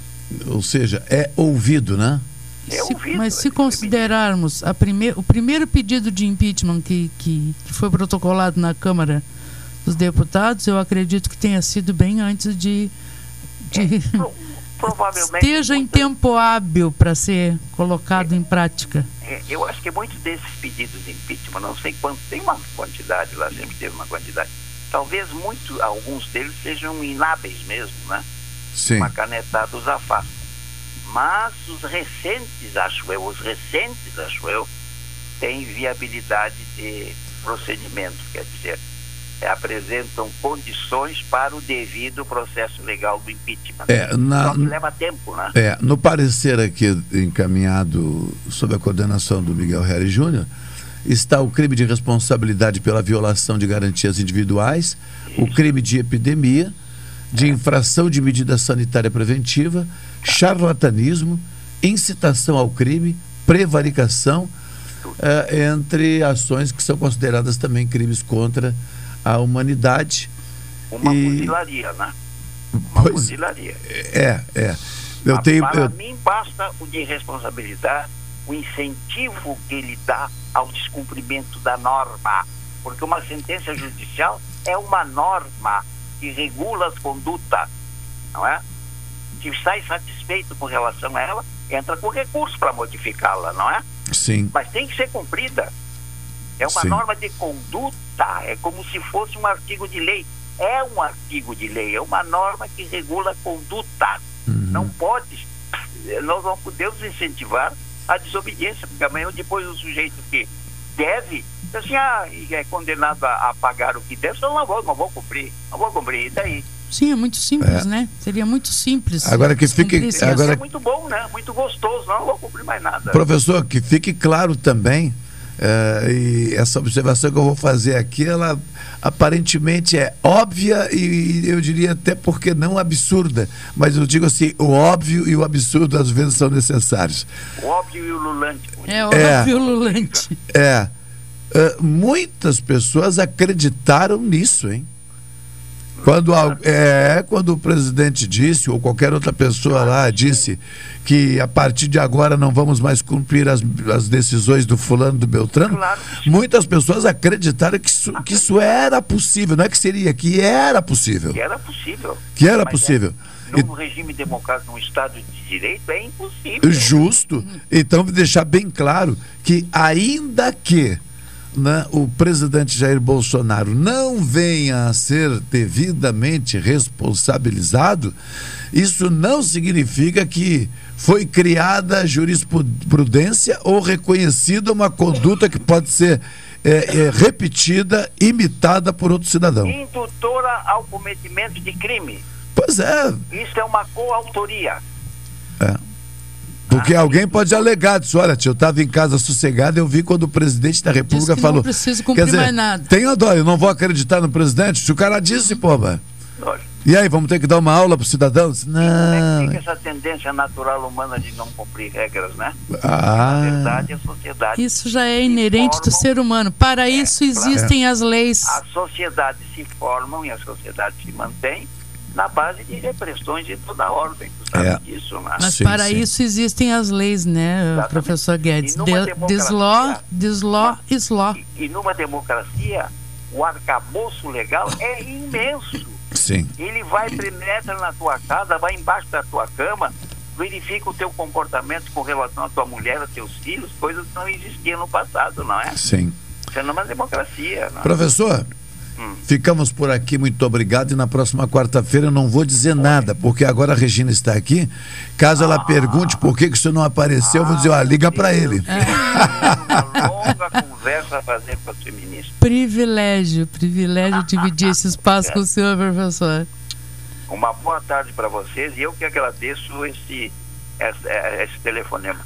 ou seja, é ouvido, né? É Se- mas se considerarmos a prime o primeiro pedido de impeachment que, que, que foi protocolado na Câmara dos Deputados, eu acredito que tenha sido bem antes de. De Provavelmente. esteja em tempo hábil para ser colocado em prática. É, eu acho que muitos desses pedidos de impeachment, não sei quanto, tem uma quantidade lá, sempre teve uma quantidade. Talvez muito, alguns deles sejam inábeis mesmo, né? Sim. Uma canetada os afasta. Mas os recentes, acho eu, os recentes, acho eu, têm viabilidade de procedimento, quer dizer, é, apresentam condições para o devido processo legal do impeachment. É, na- Só que leva tempo, né? É, no parecer aqui encaminhado sob a coordenação do Miguel Reale Júnior, está o crime de responsabilidade pela violação de garantias individuais, o crime de epidemia, de infração de medida sanitária preventiva, charlatanismo, incitação ao crime, prevaricação, eh, entre ações que são consideradas também crimes contra a humanidade. Uma E- fuzilaria, né? Uma Pois- fuzilaria. É, é. Eu tenho. Para eu- mim, basta o de responsabilidade, o incentivo que ele dá ao descumprimento da norma. Porque uma sentença judicial é uma norma que regula as condutas, não é? Se sai satisfeito com relação a ela, entra com recurso para modificá-la, não é? Sim. Mas tem que ser cumprida. É uma Sim. norma de conduta, é como se fosse um artigo de lei. É um artigo de lei, é uma norma que regula a conduta. Uhum. Não pode, nós não podemos incentivar a desobediência, porque amanhã ou depois o sujeito que deve, assim, ah, e é condenado a, a pagar o que deve, eu não vou, não vou cumprir, não vou cumprir, e daí? Sim, é muito simples, É. né? Seria muito simples. Agora que fique- agora- isso. É muito bom, né? Muito gostoso, não, não vou cumprir mais nada. Professor, que fique claro também, eh, e essa observação que eu vou fazer aqui, ela aparentemente é óbvia e eu diria até porque não absurda, mas eu digo assim, o óbvio e o absurdo às vezes são necessários. O óbvio e o lulante. É É. óbvio, Lulante. É, eh, muitas pessoas acreditaram nisso, hein? Quando, é, quando o presidente disse, ou qualquer outra pessoa lá disse, que a partir de agora não vamos mais cumprir as, as decisões do fulano do Beltrano, muitas pessoas acreditaram que isso, que isso era possível, não é que seria, que era possível. Que era possível. Que era Mas é- possível. num regime democrático, num Estado de Direito, é impossível. Justo. Então, deixar bem claro que, ainda que né, o presidente Jair Bolsonaro não venha a ser devidamente responsabilizado, isso não significa que foi criada jurisprudência ou reconhecida uma conduta que pode ser é, é, repetida, imitada por outro cidadão. Indutora ao cometimento de crime. Pois é, Isso é uma coautoria. Porque alguém pode alegar disso, olha, tio, eu estava em casa sossegado, eu vi quando o presidente da República que falou. não preciso cumprir Quer dizer, mais nada. Tenha dó, eu não vou acreditar no presidente. Se o cara disse, pô, mano. E aí, vamos ter que dar uma aula pro cidadão? Não. Fica essa tendência natural humana de não cumprir regras, né? Ah. Na verdade, a sociedade. Isso já é inerente do ser humano. Para isso existem as leis. As sociedades se formam e a sociedade se mantém na base de repressões de toda ordem. É. disso, né? Mas para isso existem as leis, né, professor Guedes? E numa De- This law, this law is law. E numa democracia, o arcabouço legal é imenso. Sim. Ele vai, penetra na tua casa, vai embaixo da tua cama, verifica o teu comportamento com relação à tua mulher, aos teus filhos, coisas que não existiam no passado, não é? Sim. Isso é numa democracia. Não é? Professor, ficamos por aqui, muito obrigado. E na próxima quarta-feira eu não vou dizer nada, porque agora a Regina está aqui. Caso ela pergunte por que, que isso não apareceu, eu vou dizer, ó, liga para ele. Longa conversa a fazer com a sua ministra. Privilégio, privilégio dividir esse espaço com o senhor, professor. Uma boa tarde para vocês e eu que agradeço esse, esse, esse telefonema.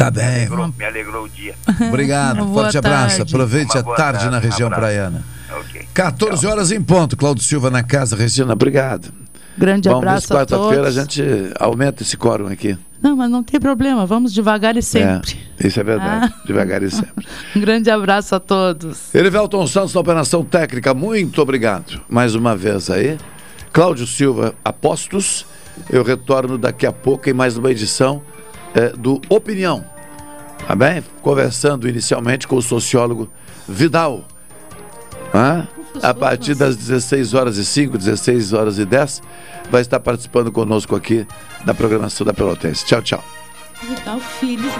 Tá bem. Me alegrou, me alegrou o dia. Obrigado, Boa forte abraço. tarde. Aproveite Uma a tarde, tarde, na região abraço. praiana. Ok. 14 horas em ponto. Cláudio Silva na casa, Regina, obrigado. Grande ver abraço a quarta-feira a todos. gente aumenta esse quórum aqui. Não, mas não tem problema, vamos devagar e sempre. É, isso é verdade. Ah. Devagar e sempre. Um grande abraço a todos. Erivelton Santos na operação técnica, muito obrigado. Mais uma vez aí. Cláudio Silva, apostos. Eu retorno daqui a pouco em mais uma edição eh, do Opinião. Tá bem? Conversando inicialmente com o sociólogo Vidal. Hã? A partir das 16 horas e 5, 16 horas e 10, vai estar participando conosco aqui da programação da Pelotense. Tchau, tchau. Vidal Filho.